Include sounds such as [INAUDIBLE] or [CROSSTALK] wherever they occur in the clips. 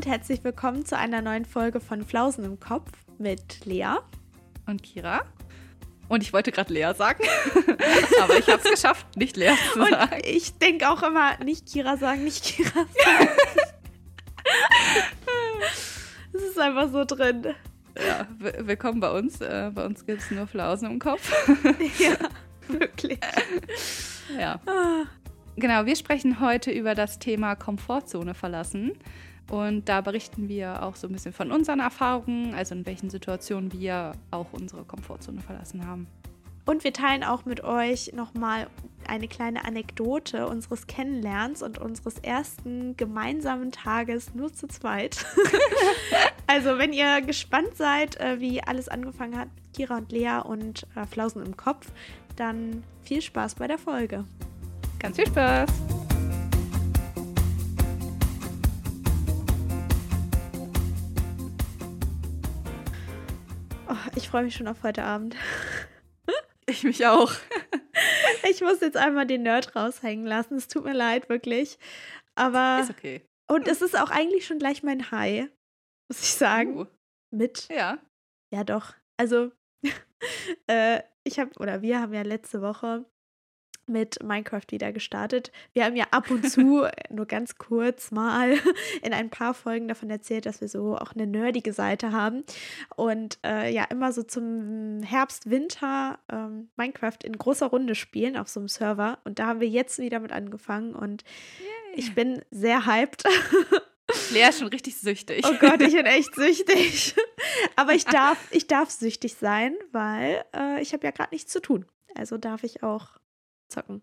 und herzlich willkommen zu einer neuen Folge von Flausen im Kopf mit Lea und Kira. Und ich wollte gerade Lea sagen, [LAUGHS] aber ich habe es geschafft, nicht Lea zu und sagen. Ich denke auch immer, nicht Kira sagen, nicht Kira [LAUGHS] sagen. Es ist einfach so drin. Ja, willkommen bei uns. Äh, bei uns gibt es nur Flausen im Kopf. [LAUGHS] ja, wirklich. Ja. Ah. Genau, wir sprechen heute über das Thema Komfortzone verlassen. Und da berichten wir auch so ein bisschen von unseren Erfahrungen, also in welchen Situationen wir auch unsere Komfortzone verlassen haben. Und wir teilen auch mit euch nochmal eine kleine Anekdote unseres Kennenlernens und unseres ersten gemeinsamen Tages nur zu zweit. [LAUGHS] also, wenn ihr gespannt seid, äh, wie alles angefangen hat mit Kira und Lea und äh, Flausen im Kopf, dann viel Spaß bei der Folge. Ganz viel Spaß! Oh, ich freue mich schon auf heute Abend. [LAUGHS] Ich mich auch. ich muss jetzt einmal den Nerd raushängen lassen. Es tut mir leid, wirklich. Aber. Ist okay. Und es ist auch eigentlich schon gleich mein High, muss ich sagen. Uh. Mit. Ja. Ja, doch. Also, [LAUGHS] äh, ich habe, oder wir haben ja letzte Woche mit Minecraft wieder gestartet. Wir haben ja ab und zu, [LAUGHS] nur ganz kurz mal, [LAUGHS] in ein paar Folgen davon erzählt, dass wir so auch eine nerdige Seite haben. Und äh, ja, immer so zum Herbst, Winter ähm, Minecraft in großer Runde spielen auf so einem Server. Und da haben wir jetzt wieder mit angefangen und Yay. ich bin sehr hyped. Lea ist schon richtig süchtig. Oh Gott, ich bin [LAUGHS] echt süchtig. Aber ich darf, ich darf süchtig sein, weil äh, ich habe ja gerade nichts zu tun. Also darf ich auch zocken.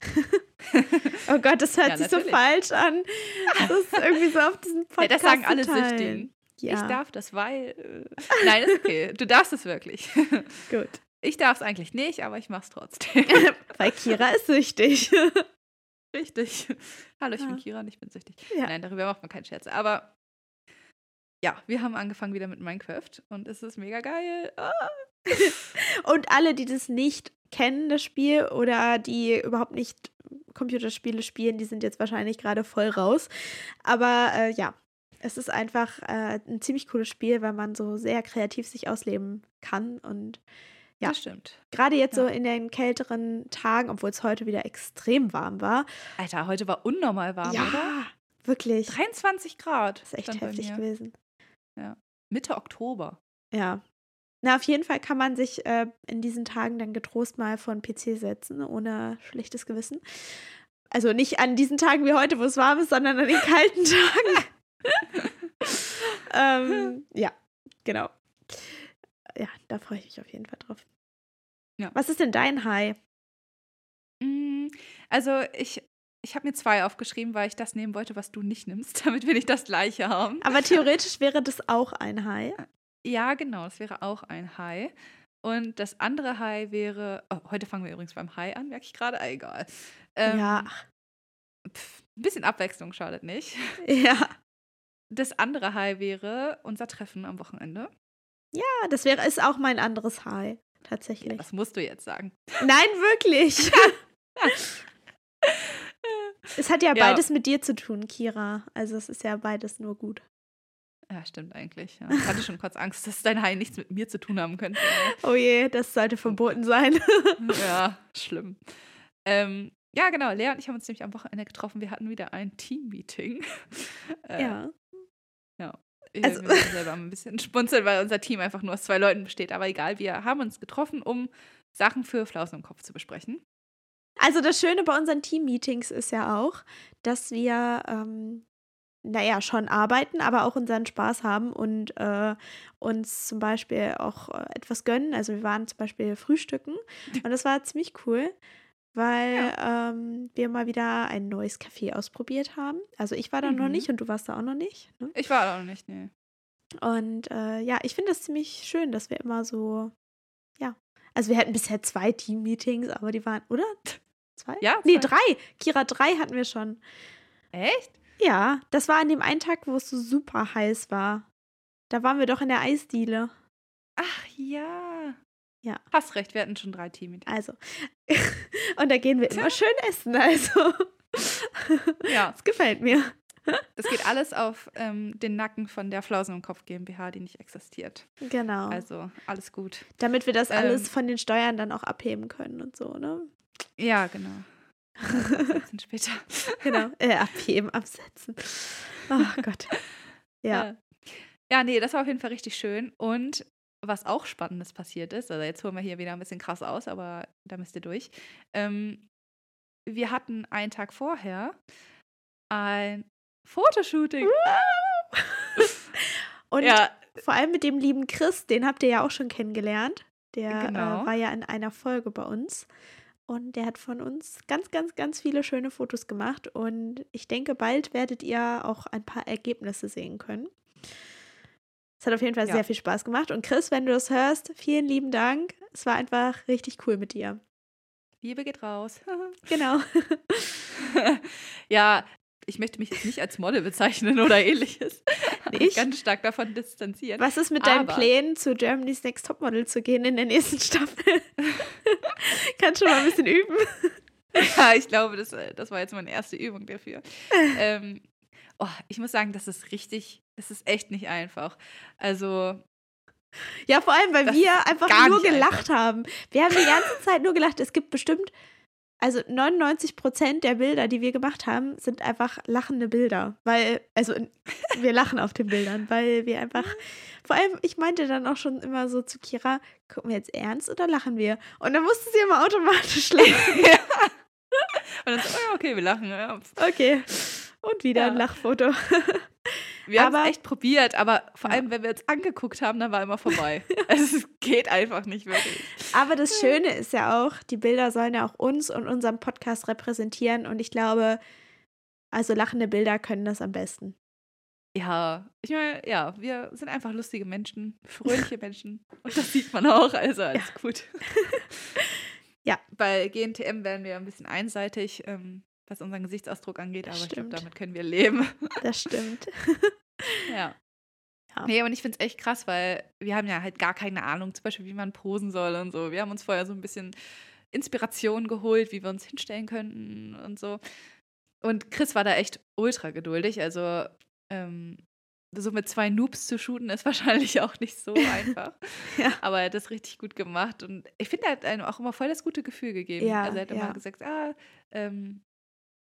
[LAUGHS] oh Gott, das hört ja, sich natürlich. so falsch an. Das ist irgendwie so auf diesen Podcast. [LAUGHS] Ja, das sagen alle Süchtigen. Ja. Ich darf das, weil. Äh, nein, ist okay. Du darfst es wirklich. [LAUGHS] Gut. Ich darf es eigentlich nicht, aber ich mach's trotzdem. weil Kira ist süchtig. Richtig. Hallo, ich ja. bin Kira und ich bin süchtig. Nein, darüber macht man keinen Scherz. Aber ja, wir haben angefangen wieder mit Minecraft und es ist mega geil. Ah. [LAUGHS] und alle, die das nicht kennen, das Spiel, oder die überhaupt nicht Computerspiele spielen, die sind jetzt wahrscheinlich gerade voll raus. Aber äh, ja, es ist einfach äh, ein ziemlich cooles Spiel, weil man so sehr kreativ sich ausleben kann und ja, das stimmt. Gerade jetzt ja. so in den kälteren Tagen, obwohl es heute wieder extrem warm war. Alter, heute war unnormal warm, ja, oder? Wirklich. 23 Grad. Das ist echt heftig gewesen. Ja. Mitte Oktober. Ja, na, auf jeden Fall kann man sich äh, in diesen Tagen dann getrost mal vor den PC setzen, ohne schlechtes Gewissen. Also nicht an diesen Tagen wie heute, wo es warm ist, sondern an den kalten [LAUGHS] Tagen. [LAUGHS] ähm, ja, genau. Ja, da freue ich mich auf jeden Fall drauf. Ja. Was ist denn dein High? Mm, also ich, ich habe mir zwei aufgeschrieben, weil ich das nehmen wollte, was du nicht nimmst, [LAUGHS] damit wir nicht das gleiche haben. Aber theoretisch wäre das auch ein High. Ja, genau, das wäre auch ein High. Und das andere High wäre, oh, heute fangen wir übrigens beim High an, merke ich gerade, ah, egal. Ähm, ja. Pf, ein bisschen Abwechslung schadet nicht. [LAUGHS] Ja. Das andere High wäre unser Treffen am Wochenende. Ja, das wäre ist auch mein anderes High, tatsächlich. Ja, das musst du jetzt sagen. Nein, wirklich. [LAUGHS] es hat ja, ja beides mit dir zu tun, Kira. Also es ist ja beides nur gut. Ja, stimmt eigentlich. Ja. Ich hatte schon kurz Angst, dass dein Hai nichts mit mir zu tun haben könnte. Oh je, das sollte verboten sein. [LAUGHS] ja, schlimm. Ähm, ja, genau. Lea und ich haben uns nämlich am Wochenende getroffen. Wir hatten wieder ein Team-Meeting. Äh, ja. Ja. Also, wir sind selber ein bisschen spunzeln, weil unser Team einfach nur aus zwei Leuten besteht. Aber egal, wir haben uns getroffen, um Sachen für Flausen im Kopf zu besprechen. Also das Schöne bei unseren Team-Meetings ist ja auch, dass wir ähm, naja, schon arbeiten, aber auch unseren Spaß haben und äh, uns zum Beispiel auch äh, etwas gönnen. Also wir waren zum Beispiel frühstücken [LAUGHS] und das war ziemlich cool, weil ja. ähm, wir mal wieder ein neues Café ausprobiert haben. Also ich war da mhm. noch nicht und du warst da auch noch nicht. Ne? Ich war da noch nicht, nee. Und äh, ja, ich finde es ziemlich schön, dass wir immer so, ja. Also wir hatten bisher zwei Team-Meetings, aber die waren, oder? [LAUGHS] Zwei? Ja. Zwei. Nee, drei. Kira, drei hatten wir schon. Echt? Ja, das war an dem einen Tag, wo es so super heiß war. Da waren wir doch in der Eisdiele. Ach ja. Ja. Hast recht, wir hatten schon drei Teams. Also. [LAUGHS] Und da gehen wir immer schön essen, also. [LAUGHS] Ja. Es gefällt mir. Das geht alles auf ähm, den Nacken von der Flausen im Kopf GmbH, die nicht existiert. Genau. Also alles gut. Damit wir das Ähm. alles von den Steuern dann auch abheben können und so, ne? Ja, genau. Absetzen später. [LAUGHS] Genau. Äh, abheben, absetzen. Oh Gott. Ja. Ja. Nee, das war auf jeden Fall richtig schön. Und was auch Spannendes passiert ist, also jetzt holen wir hier wieder ein bisschen krass aus, aber da müsst ihr durch. Ähm, wir hatten einen Tag vorher ein Fotoshooting. [LAUGHS] Und ja, vor allem mit dem lieben Chris, den habt ihr ja auch schon kennengelernt. Der Genau. äh, war ja in einer Folge bei uns. Und der hat von uns ganz, ganz, ganz viele schöne Fotos gemacht. Und ich denke, bald werdet ihr auch ein paar Ergebnisse sehen können. Es hat auf jeden Fall Ja. sehr viel Spaß gemacht. Und Chris, wenn du das hörst, vielen lieben Dank. Es war einfach richtig cool mit dir. Liebe geht raus. Genau. [LAUGHS] ja, ich möchte mich jetzt nicht als Model bezeichnen oder ähnliches. [LAUGHS] Nicht? Ganz stark davon distanzieren. Was ist mit deinen Plänen, zu Germany's Next Topmodel zu gehen in der nächsten Staffel? [LAUGHS] Kannst schon mal ein bisschen üben. [LAUGHS] Ja, ich glaube, das, äh, das war jetzt meine erste Übung dafür. ähm, oh, ich muss sagen, das ist richtig, das ist echt nicht einfach. Also, Ja, vor allem, weil Das wir einfach nur gelacht haben. Wir haben die ganze Zeit nur gelacht. Es gibt bestimmt, also 99 Prozent der Bilder, die wir gemacht haben, sind einfach lachende Bilder. Weil, also [LAUGHS] wir lachen auf den Bildern, weil wir einfach, vor allem, ich meinte dann auch schon immer so zu Kira, gucken wir jetzt ernst oder lachen wir? Und dann musste sie immer automatisch [LAUGHS] lachen. [LAUGHS] und dann so, oh, ja, okay, wir lachen. Ja. Okay. Und wieder Ja. ein Lachfoto. Wir haben es echt probiert, aber vor Ja. allem, wenn wir uns angeguckt haben, dann war immer vorbei. [LAUGHS] Also, es geht einfach nicht wirklich. Aber das Schöne ist ja auch, die Bilder sollen ja auch uns und unseren Podcast repräsentieren. Und ich glaube, also lachende Bilder können das am besten. Ja, ich meine, ja, wir sind einfach lustige Menschen, [LAUGHS] fröhliche Menschen. Und das sieht man auch, also alles gut. Ja. [LAUGHS] Bei GNTM werden wir ein bisschen einseitig, ähm, was unseren Gesichtsausdruck angeht, aber ich glaube, Stimmt. damit können wir leben. Das stimmt. Ja. Ja. Nee, und ich finde es echt krass, weil wir haben ja halt gar keine Ahnung, zum Beispiel, wie man posen soll und so. Wir haben uns vorher so ein bisschen Inspiration geholt, wie wir uns hinstellen könnten und so. Und Chris war da echt ultra geduldig. Also, ähm, so mit zwei Noobs zu shooten, ist [LAUGHS] wahrscheinlich auch nicht so einfach. [LAUGHS] Ja. Aber er hat das richtig gut gemacht. Und ich finde, er hat einem auch immer voll das gute Gefühl gegeben. Ja, also er hat ja. immer gesagt, ah, ähm,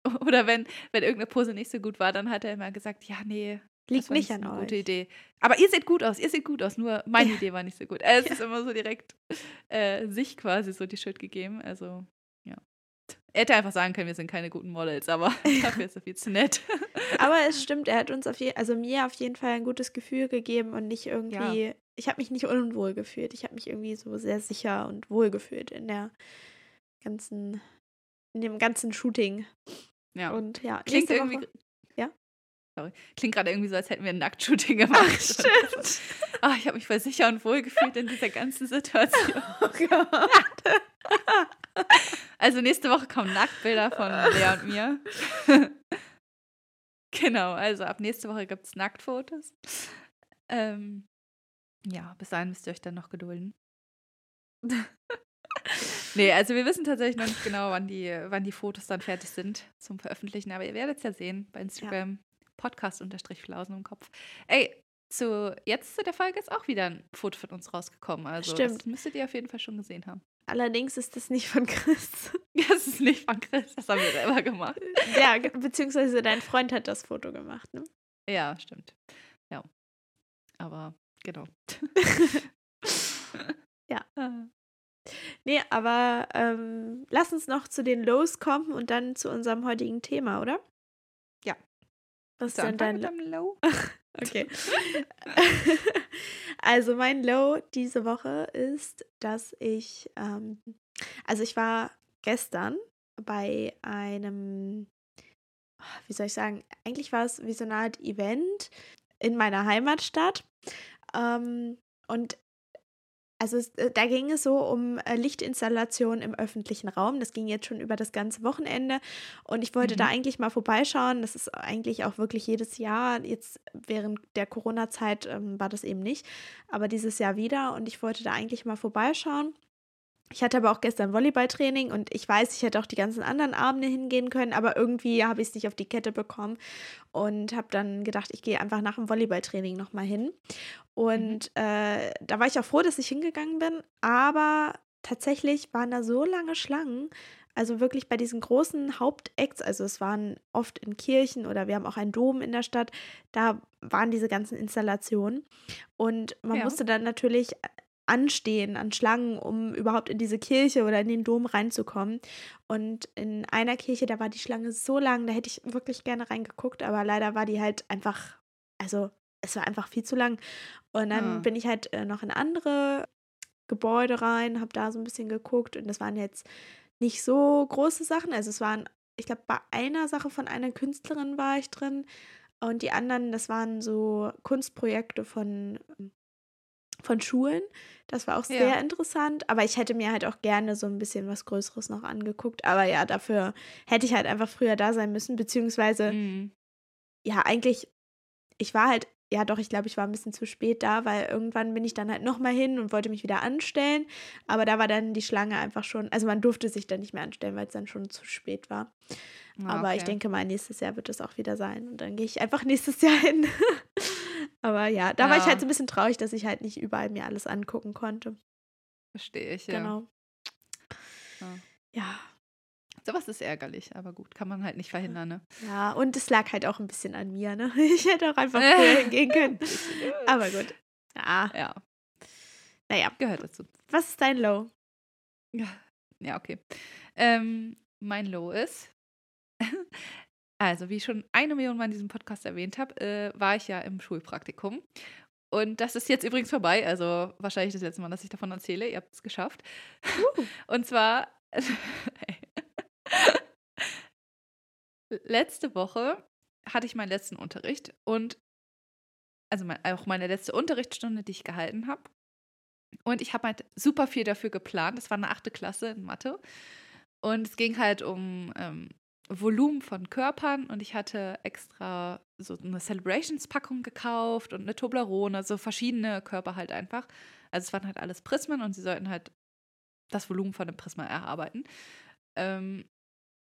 [LAUGHS] oder wenn, wenn irgendeine Pose nicht so gut war, dann hat er immer gesagt, ja, nee, Liegt nicht an eine euch. gute Idee. Aber ihr seht gut aus, ihr seht gut aus, nur meine Ja. Idee war nicht so gut. Es Ja. ist immer so direkt äh, sich quasi so die Schuld gegeben. Also, ja. Er hätte einfach sagen können, wir sind keine guten Models, aber [LAUGHS] dafür ist er viel zu nett. Aber es [LAUGHS] stimmt, er hat uns auf je also mir auf jeden Fall ein gutes Gefühl gegeben und nicht irgendwie. Ich habe mich nicht unwohl gefühlt. Ich habe mich irgendwie so sehr sicher und wohl gefühlt in der ganzen, in dem ganzen Shooting. Ja. Und ja, Klingt irgendwie. Woche- Ja? Klingt gerade irgendwie so, als hätten wir ein Nacktshooting gemacht. Ach, stimmt. [LAUGHS] Ah, ich habe mich voll sicher und wohl gefühlt in dieser ganzen Situation. [LAUGHS] Oh Gott. Also nächste Woche kommen Nacktbilder von Lea und mir. [LAUGHS] genau, also ab nächste Woche gibt es Nacktfotos. Ähm, ja, bis dahin müsst ihr euch dann noch gedulden. nee, also wir wissen tatsächlich noch nicht genau, wann die, wann die Fotos dann fertig sind zum Veröffentlichen, aber ihr werdet es ja sehen bei Instagram. Podcast-Flausen im Kopf. Ey, zu, jetzt zu der Folge ist auch wieder ein Foto von uns rausgekommen. Also Stimmt. das müsstet ihr auf jeden Fall schon gesehen haben. Allerdings ist das nicht von Chris. [LAUGHS] Das ist nicht von Chris, das haben wir selber gemacht. ja, beziehungsweise dein Freund hat das Foto gemacht, ne? Ja, stimmt. Ja. Aber genau. [LAUGHS] Ja. Ah. Nee, aber ähm, lass uns noch zu den Lows kommen und dann zu unserem heutigen Thema, oder? Was ist denn dein Low? [LAUGHS] Okay. [LAUGHS] also mein Low diese Woche ist, dass ich, ähm, also ich war gestern bei einem, wie soll ich sagen, eigentlich war es wie so eine Art Event in meiner Heimatstadt. Ähm, und also es, äh, da ging es so um äh, Lichtinstallation im öffentlichen Raum. Das ging jetzt schon über das ganze Wochenende. Und ich wollte da Mhm. eigentlich mal vorbeischauen. Das ist eigentlich auch wirklich jedes Jahr. Jetzt während der Corona-Zeit ähm, war das eben nicht. Aber dieses Jahr wieder. Und ich wollte da eigentlich mal vorbeischauen. Ich hatte aber auch gestern Volleyballtraining und ich weiß, ich hätte auch die ganzen anderen Abende hingehen können, aber irgendwie habe ich es nicht auf die Kette bekommen und habe dann gedacht, ich gehe einfach nach dem Volleyballtraining nochmal hin. Und mhm. äh, da war ich auch froh, dass ich hingegangen bin, aber tatsächlich waren da so lange Schlangen. Also wirklich bei diesen großen Hauptacts, also es waren oft in Kirchen oder wir haben auch einen Dom in der Stadt, da waren diese ganzen Installationen. Und man ja. musste dann natürlich anstehen an Schlangen, um überhaupt in diese Kirche oder in den Dom reinzukommen. Und in einer Kirche, da war die Schlange so lang, da hätte ich wirklich gerne reingeguckt, aber leider war die halt einfach, also es war einfach viel zu lang. Und dann ja. bin ich halt äh, noch in andere Gebäude rein, habe da so ein bisschen geguckt und das waren jetzt nicht so große Sachen. Also es waren, ich glaube, bei einer Sache von einer Künstlerin war ich drin und die anderen, das waren so Kunstprojekte von von Schulen. Das war auch sehr ja. interessant, aber ich hätte mir halt auch gerne so ein bisschen was Größeres noch angeguckt. Aber ja, dafür hätte ich halt einfach früher da sein müssen, beziehungsweise mhm. ja, eigentlich, ich war halt, ja doch, ich glaube, ich war ein bisschen zu spät da, weil irgendwann bin ich dann halt nochmal hin und wollte mich wieder anstellen. Aber da war dann die Schlange einfach schon, also man durfte sich dann nicht mehr anstellen, weil es dann schon zu spät war. Ah, aber okay. ich denke mal, nächstes Jahr wird es auch wieder sein. Und dann gehe ich einfach [LAUGHS] nächstes Jahr hin. Aber ja, da ja. war ich halt so ein bisschen traurig, dass ich halt nicht überall mir alles angucken konnte. Verstehe ich, ja. Genau. Ja. ja. Sowas ist ärgerlich, aber gut, kann man halt nicht verhindern, ne? Ja, und es lag halt auch ein bisschen an mir, ne? [LAUGHS] Ich hätte auch einfach [LAUGHS] früher hingehen können. Aber gut. Ja. Ja. Naja. Gehört dazu. Was ist dein Low? Ja, ja okay. Ähm, mein Low ist, also, wie ich schon eine Million Mal in diesem Podcast erwähnt habe, äh, war ich ja im Schulpraktikum. Und das ist jetzt übrigens vorbei. Also, wahrscheinlich das letzte Mal, dass ich davon erzähle. Ihr habt es geschafft. Uh. [LAUGHS] Und zwar. [LAUGHS] letzte Woche hatte ich meinen letzten Unterricht und also mein, auch meine letzte Unterrichtsstunde, die ich gehalten habe. Und ich habe halt super viel dafür geplant. Das war eine achte Klasse in Mathe. Und es ging halt um ähm, Volumen von Körpern und ich hatte extra so eine Celebrations-Packung gekauft und eine Toblerone, so verschiedene Körper halt einfach. Also es waren halt alles Prismen und sie sollten halt das Volumen von einem Prisma erarbeiten. Ähm,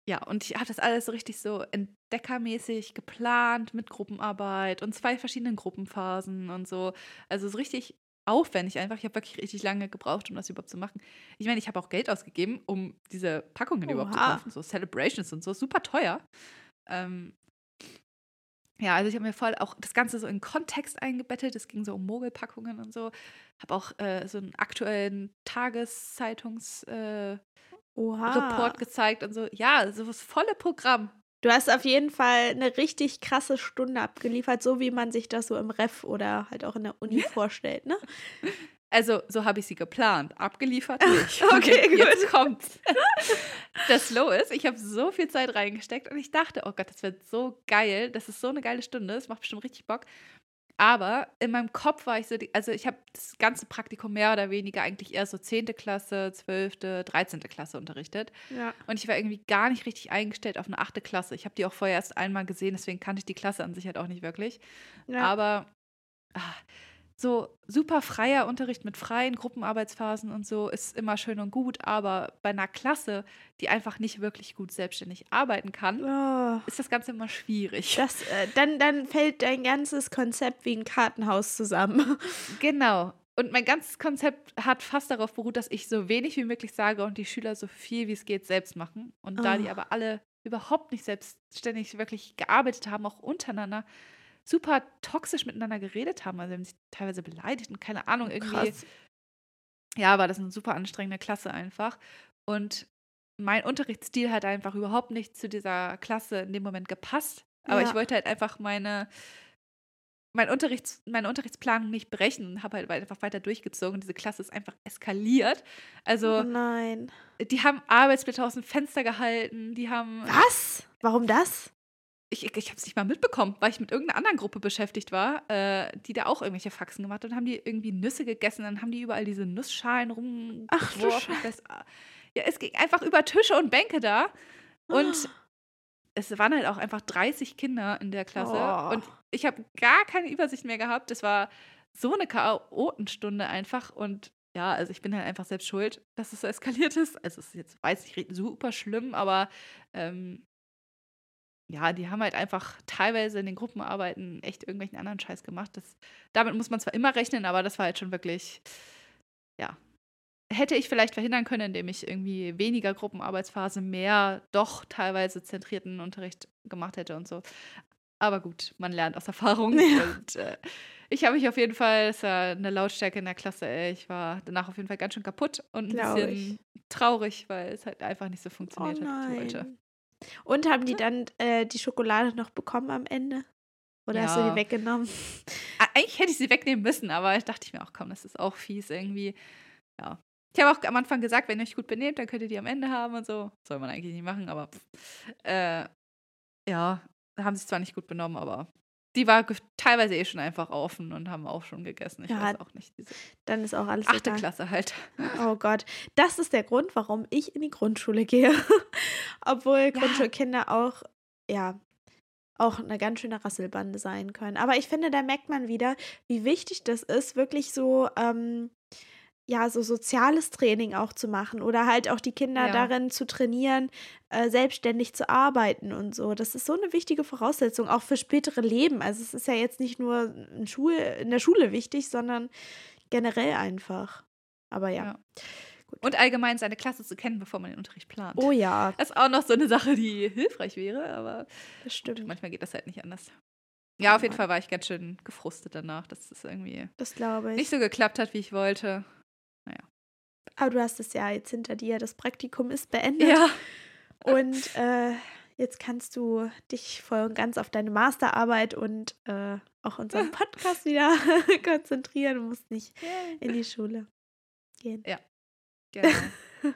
ja, und ich habe das alles so richtig so entdeckermäßig geplant mit Gruppenarbeit und zwei verschiedenen Gruppenphasen und so. Also so richtig aufwendig einfach. Ich habe wirklich richtig lange gebraucht, um das überhaupt zu machen. Ich meine, ich habe auch Geld ausgegeben, um diese Packungen Oha. überhaupt zu kaufen. So Celebrations und so, super teuer. Ähm, ja, also ich habe mir voll auch das Ganze so in Kontext eingebettet. Es ging so um Mogelpackungen und so. Habe auch äh, so einen aktuellen Tageszeitungs- äh, Report gezeigt und so. Ja, so das volle Programm. Du hast auf jeden Fall eine richtig krasse Stunde abgeliefert, so wie man sich das so im Ref oder halt auch in der Uni vorstellt, ne? Also, so habe ich sie geplant. Abgeliefert [LAUGHS] nicht. okay, gut. Jetzt kommt's. Das Low ist, ich habe so viel Zeit reingesteckt und ich dachte, oh Gott, das wird so geil. Das ist so eine geile Stunde. Das macht bestimmt richtig Bock. Aber in meinem Kopf war ich so, also ich habe das ganze Praktikum mehr oder weniger eigentlich eher so 10. Klasse, 12., 13. Klasse unterrichtet. Ja. Und ich war irgendwie gar nicht richtig eingestellt auf eine 8. Klasse. Ich habe die auch vorher erst einmal gesehen, deswegen kannte ich die Klasse an sich halt auch nicht wirklich. Ja. Aber ach, so super freier Unterricht mit freien Gruppenarbeitsphasen und so ist immer schön und gut, aber bei einer Klasse, die einfach nicht wirklich gut selbstständig arbeiten kann, oh. ist das Ganze immer schwierig. Das, äh, dann, dann fällt dein ganzes Konzept wie ein Kartenhaus zusammen. [LAUGHS] Genau. Und mein ganzes Konzept hat fast darauf beruht, dass ich so wenig wie möglich sage und die Schüler so viel wie es geht selbst machen. Und oh. da die aber alle überhaupt nicht selbstständig wirklich gearbeitet haben, auch untereinander, super toxisch miteinander geredet haben. Also sie haben sich teilweise beleidigt und keine Ahnung, irgendwie. Krass. Ja, war das eine super anstrengende Klasse einfach. Und mein Unterrichtsstil hat einfach überhaupt nicht zu dieser Klasse in dem Moment gepasst. Aber ja. ich wollte halt einfach meine, mein Unterrichts, meine Unterrichtsplanung nicht brechen und habe halt einfach weiter durchgezogen. Diese Klasse ist einfach eskaliert. Also, oh nein. Die haben Arbeitsblätter aus dem Fenster gehalten, die haben. Was? Warum das? Ich, ich habe es nicht mal mitbekommen, weil ich mit irgendeiner anderen Gruppe beschäftigt war, äh, die da auch irgendwelche Faxen gemacht hat. Dann haben die irgendwie Nüsse gegessen, dann haben die überall diese Nussschalen rumgeworfen. Ach, ja, es ging einfach über Tische und Bänke da. Und oh. es waren halt auch einfach 30 Kinder in der Klasse. Oh. Und ich habe gar keine Übersicht mehr gehabt. Es war so eine Chaotenstunde einfach. Und ja, also ich bin halt einfach selbst schuld, dass es so eskaliert ist. Also es ist jetzt, weiß ich, super schlimm, aber ähm, ja, die haben halt einfach teilweise in den Gruppenarbeiten echt irgendwelchen anderen Scheiß gemacht. Das, damit muss man zwar immer rechnen, aber das war halt schon wirklich, ja. Hätte ich vielleicht verhindern können, indem ich irgendwie weniger Gruppenarbeitsphase, mehr doch teilweise zentrierten Unterricht gemacht hätte und so. Aber gut, man lernt aus Erfahrung. [LAUGHS] Ja. Und äh, ich habe mich auf jeden Fall, es war eine Lautstärke in der Klasse, ey, ich war danach auf jeden Fall ganz schön kaputt und ein Glaub bisschen ich. traurig, weil es halt einfach nicht so funktioniert oh hat, wie ich wollte. Und haben die dann äh, die Schokolade noch bekommen am Ende? Oder ja. hast du die weggenommen? Eigentlich hätte ich sie wegnehmen müssen, aber ich dachte ich mir auch, komm, das ist auch fies irgendwie. Ja. Ich habe auch am Anfang gesagt, wenn ihr euch gut benehmt, dann könnt ihr die am Ende haben und so. Soll man eigentlich nicht machen, aber äh, ja, haben sie zwar nicht gut benommen, aber die war teilweise eh schon einfach offen und haben auch schon gegessen. Ich ja, weiß auch nicht. dann ist auch alles Achte egal. Klasse halt. Oh Gott. Das ist der Grund, warum ich in die Grundschule gehe. [LAUGHS] Obwohl ja. Grundschulkinder auch, ja, auch eine ganz schöne Rasselbande sein können. Aber ich finde, da merkt man wieder, wie wichtig das ist, wirklich so ähm, ja, so soziales Training auch zu machen oder halt auch die Kinder ja. darin zu trainieren, äh, selbstständig zu arbeiten und so. Das ist so eine wichtige Voraussetzung, auch für spätere Leben. Also es ist ja jetzt nicht nur in, Schule, in der Schule wichtig, sondern generell einfach. Aber ja. ja. Und allgemein seine Klasse zu kennen, bevor man den Unterricht plant. Oh ja. Das ist auch noch so eine Sache, die hilfreich wäre, aber das stimmt. Manchmal geht das halt nicht anders. Ja, auf jeden Fall war ich ganz schön gefrustet danach, dass das irgendwie das ich. nicht so geklappt hat, wie ich wollte. Aber du hast es ja jetzt hinter dir. Das Praktikum ist beendet. Ja. Und äh, jetzt kannst du dich voll und ganz auf deine Masterarbeit und äh, auch unseren [LAUGHS] Podcast wieder [LAUGHS] konzentrieren. Du musst nicht in die Schule gehen. Ja. Gerne. [LAUGHS]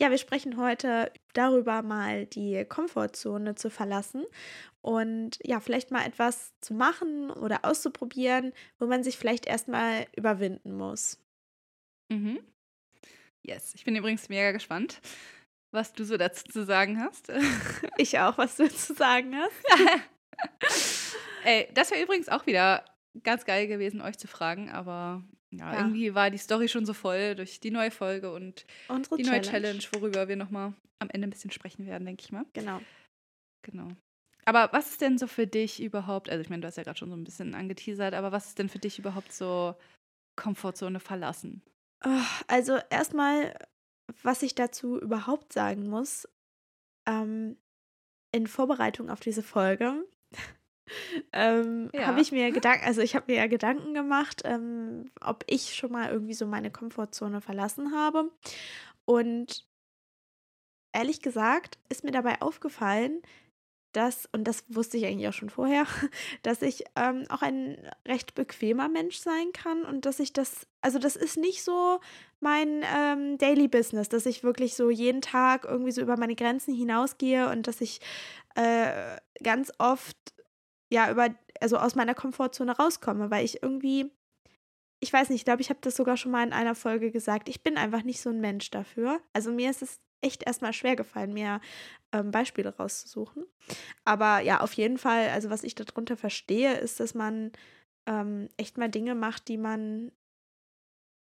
ja, wir sprechen heute darüber, mal die Komfortzone zu verlassen und ja, vielleicht mal etwas zu machen oder auszuprobieren, wo man sich vielleicht erstmal überwinden muss. Mhm. Yes, ich bin übrigens mega gespannt, was du so dazu zu sagen hast. [LAUGHS] ich auch, was du zu sagen hast. [LAUGHS] Ey, das wäre übrigens auch wieder ganz geil gewesen, euch zu fragen, aber ja, ja, irgendwie war die Story schon so voll durch die neue Folge und Unsere die neue Challenge, worüber wir nochmal am Ende ein bisschen sprechen werden, denke ich mal. Genau. Genau. Aber was ist denn so für dich überhaupt, also ich meine, du hast ja gerade schon so ein bisschen angeteasert, aber was ist denn für dich überhaupt so Komfortzone verlassen? Also erstmal, was ich dazu überhaupt sagen muss, ähm, in Vorbereitung auf diese Folge [LAUGHS] ähm, ja. habe ich mir Gedanken, also ich habe mir ja Gedanken gemacht, ähm, ob ich schon mal irgendwie so meine Komfortzone verlassen habe. Und ehrlich gesagt ist mir dabei aufgefallen, dass, und das wusste ich eigentlich auch schon vorher, [LAUGHS] dass ich ähm, auch ein recht bequemer Mensch sein kann und dass ich das, also das ist nicht so mein ähm, Daily Business, dass ich wirklich so jeden Tag irgendwie so über meine Grenzen hinausgehe und dass ich äh, ganz oft ja über, also aus meiner Komfortzone rauskomme, weil ich irgendwie, ich weiß nicht, ich glaube, ich habe das sogar schon mal in einer Folge gesagt, ich bin einfach nicht so ein Mensch dafür. Also mir ist es echt erstmal schwer gefallen, mir ähm, Beispiele rauszusuchen. Aber ja, auf jeden Fall, also was ich darunter verstehe, ist, dass man ähm, echt mal Dinge macht, die man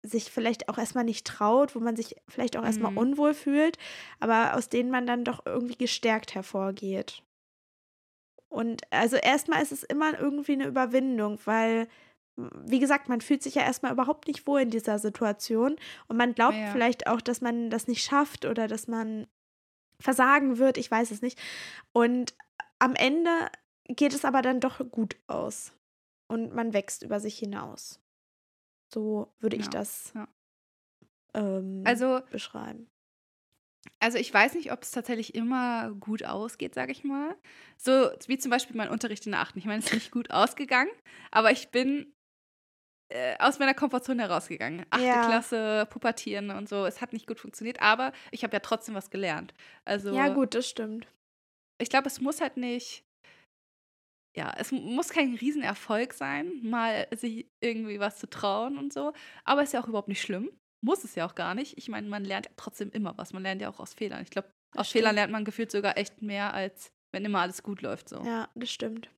sich vielleicht auch erstmal nicht traut, wo man sich vielleicht auch erstmal mhm. unwohl fühlt, aber aus denen man dann doch irgendwie gestärkt hervorgeht. Und also erstmal ist es immer irgendwie eine Überwindung, weil wie gesagt, man fühlt sich ja erstmal überhaupt nicht wohl in dieser Situation und man glaubt ja. vielleicht auch, dass man das nicht schafft oder dass man versagen wird, ich weiß es nicht. Und am Ende geht es aber dann doch gut aus und man wächst über sich hinaus. So würde ich das ja. ähm, also, beschreiben. Also ich weiß nicht, ob es tatsächlich immer gut ausgeht, sage ich mal. So wie zum Beispiel mein Unterricht in der Achten. Ich meine, es ist nicht gut ausgegangen, aber ich bin aus meiner Komfortzone herausgegangen. Achte ja. Klasse, Pubertieren und so. Es hat nicht gut funktioniert, aber ich habe ja trotzdem was gelernt. Also, ja, gut, das stimmt. Ich glaube, es muss halt nicht. Ja, es muss kein Riesenerfolg sein, mal sich irgendwie was zu trauen und so. Aber ist ja auch überhaupt nicht schlimm. Muss es ja auch gar nicht. Ich meine, man lernt ja trotzdem immer was. Man lernt ja auch aus Fehlern. Ich glaube, aus stimmt. Fehlern lernt man gefühlt sogar echt mehr, als wenn immer alles gut läuft. So. Ja, das stimmt.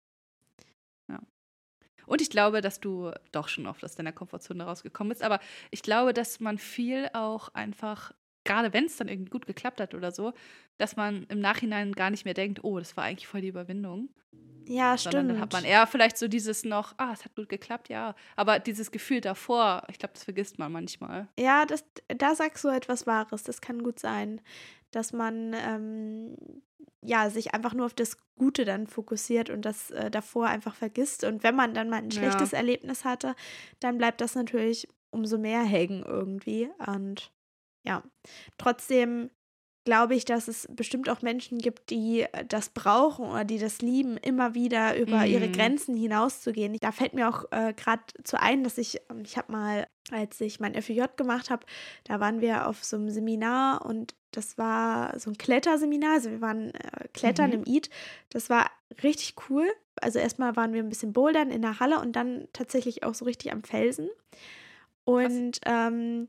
Und ich glaube, dass du doch schon oft aus deiner Komfortzone rausgekommen bist. Aber ich glaube, dass man viel auch einfach, gerade wenn es dann irgendwie gut geklappt hat oder so, dass man im Nachhinein gar nicht mehr denkt, oh, das war eigentlich voll die Überwindung. Ja, Sondern stimmt. dann hat man eher vielleicht so dieses noch, ah, es hat gut geklappt, ja. Aber dieses Gefühl davor, ich glaube, das vergisst man manchmal. Ja, das, da sagst du etwas Wahres. Das kann gut sein, dass man ähm, ja sich einfach nur auf das Gute dann fokussiert und das äh, davor einfach vergisst. Und wenn man dann mal ein Ja. schlechtes Erlebnis hatte, dann bleibt das natürlich umso mehr hängen irgendwie. Und ja, trotzdem glaube ich, dass es bestimmt auch Menschen gibt, die äh, das brauchen oder die das lieben, immer wieder über ihre Mhm. Grenzen hinauszugehen. Da fällt mir auch äh, gerade zu ein, dass ich, ähm, ich habe mal, als ich mein FJ gemacht habe, da waren wir auf so einem Seminar und das war so ein Kletterseminar. Also wir waren äh, klettern Mhm. im Eid. Das war richtig cool. Also erstmal waren wir ein bisschen bouldern in der Halle und dann tatsächlich auch so richtig am Felsen. Und ähm,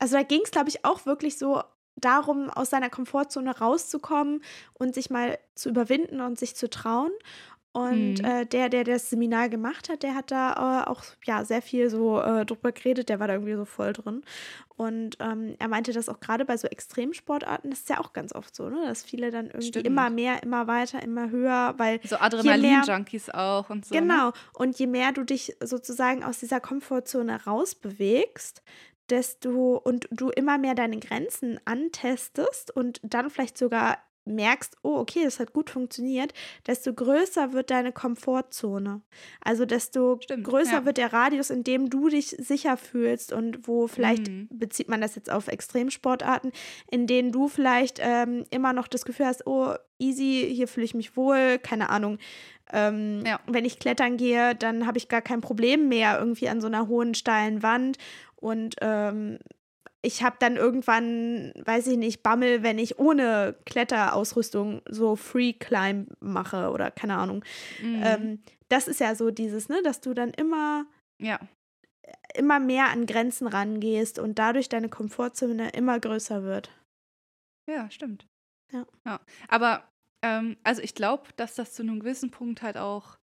also da ging es, glaube ich, auch wirklich so darum, aus seiner Komfortzone rauszukommen und sich mal zu überwinden und sich zu trauen. Und Mhm. äh, der, der das Seminar gemacht hat, der hat da äh, auch ja sehr viel so äh, drüber geredet, der war da irgendwie so voll drin. Und ähm, er meinte, dass auch gerade bei so Extremsportarten, das ist ja auch ganz oft so, ne? dass viele dann irgendwie Stimmt. immer mehr, immer weiter, immer höher, weil So Adrenalin-Junkies auch und so. Ne? Genau. Und je mehr du dich sozusagen aus dieser Komfortzone rausbewegst, desto und du immer mehr deine Grenzen antestest und dann vielleicht sogar merkst, oh, okay, das hat gut funktioniert, desto größer wird deine Komfortzone. Also desto Stimmt, größer ja. wird der Radius, in dem du dich sicher fühlst und wo vielleicht Mhm. bezieht man das jetzt auf Extremsportarten, in denen du vielleicht ähm, immer noch das Gefühl hast, oh, easy, hier fühle ich mich wohl, keine Ahnung. Ähm, Ja. Wenn ich klettern gehe, dann habe ich gar kein Problem mehr irgendwie an so einer hohen, steilen Wand. Und ähm, ich habe dann irgendwann, weiß ich nicht, Bammel, wenn ich ohne Kletterausrüstung so Free Climb mache oder keine Ahnung. Mhm. Ähm, das ist ja so dieses, ne, dass du dann immer ja. immer mehr an Grenzen rangehst und dadurch deine Komfortzone immer größer wird. Ja, stimmt. Ja. Aber, ähm, also ich glaube, dass das zu einem gewissen Punkt halt auch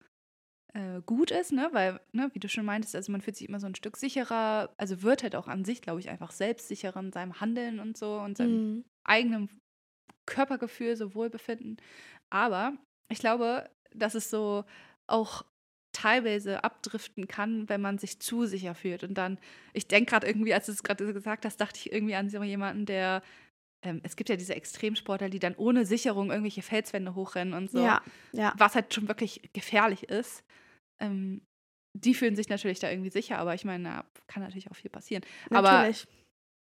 äh, gut ist, ne? Weil, ne, wie du schon meintest, also man fühlt sich immer so ein Stück sicherer, also wird halt auch an sich, glaube ich, einfach selbstsicherer in seinem Handeln und so und seinem Mhm. eigenen Körpergefühl, so Wohlbefinden. Aber ich glaube, dass es so auch teilweise abdriften kann, wenn man sich zu sicher fühlt. Und dann, ich denke gerade irgendwie, als du es gerade gesagt hast, dachte ich irgendwie an so jemanden, der, ähm, es gibt ja diese Extremsportler, die dann ohne Sicherung irgendwelche Felswände hochrennen und so, Ja, ja. was halt schon wirklich gefährlich ist. Ähm, die fühlen sich natürlich da irgendwie sicher, aber ich meine, da kann natürlich auch viel passieren. Aber Natürlich.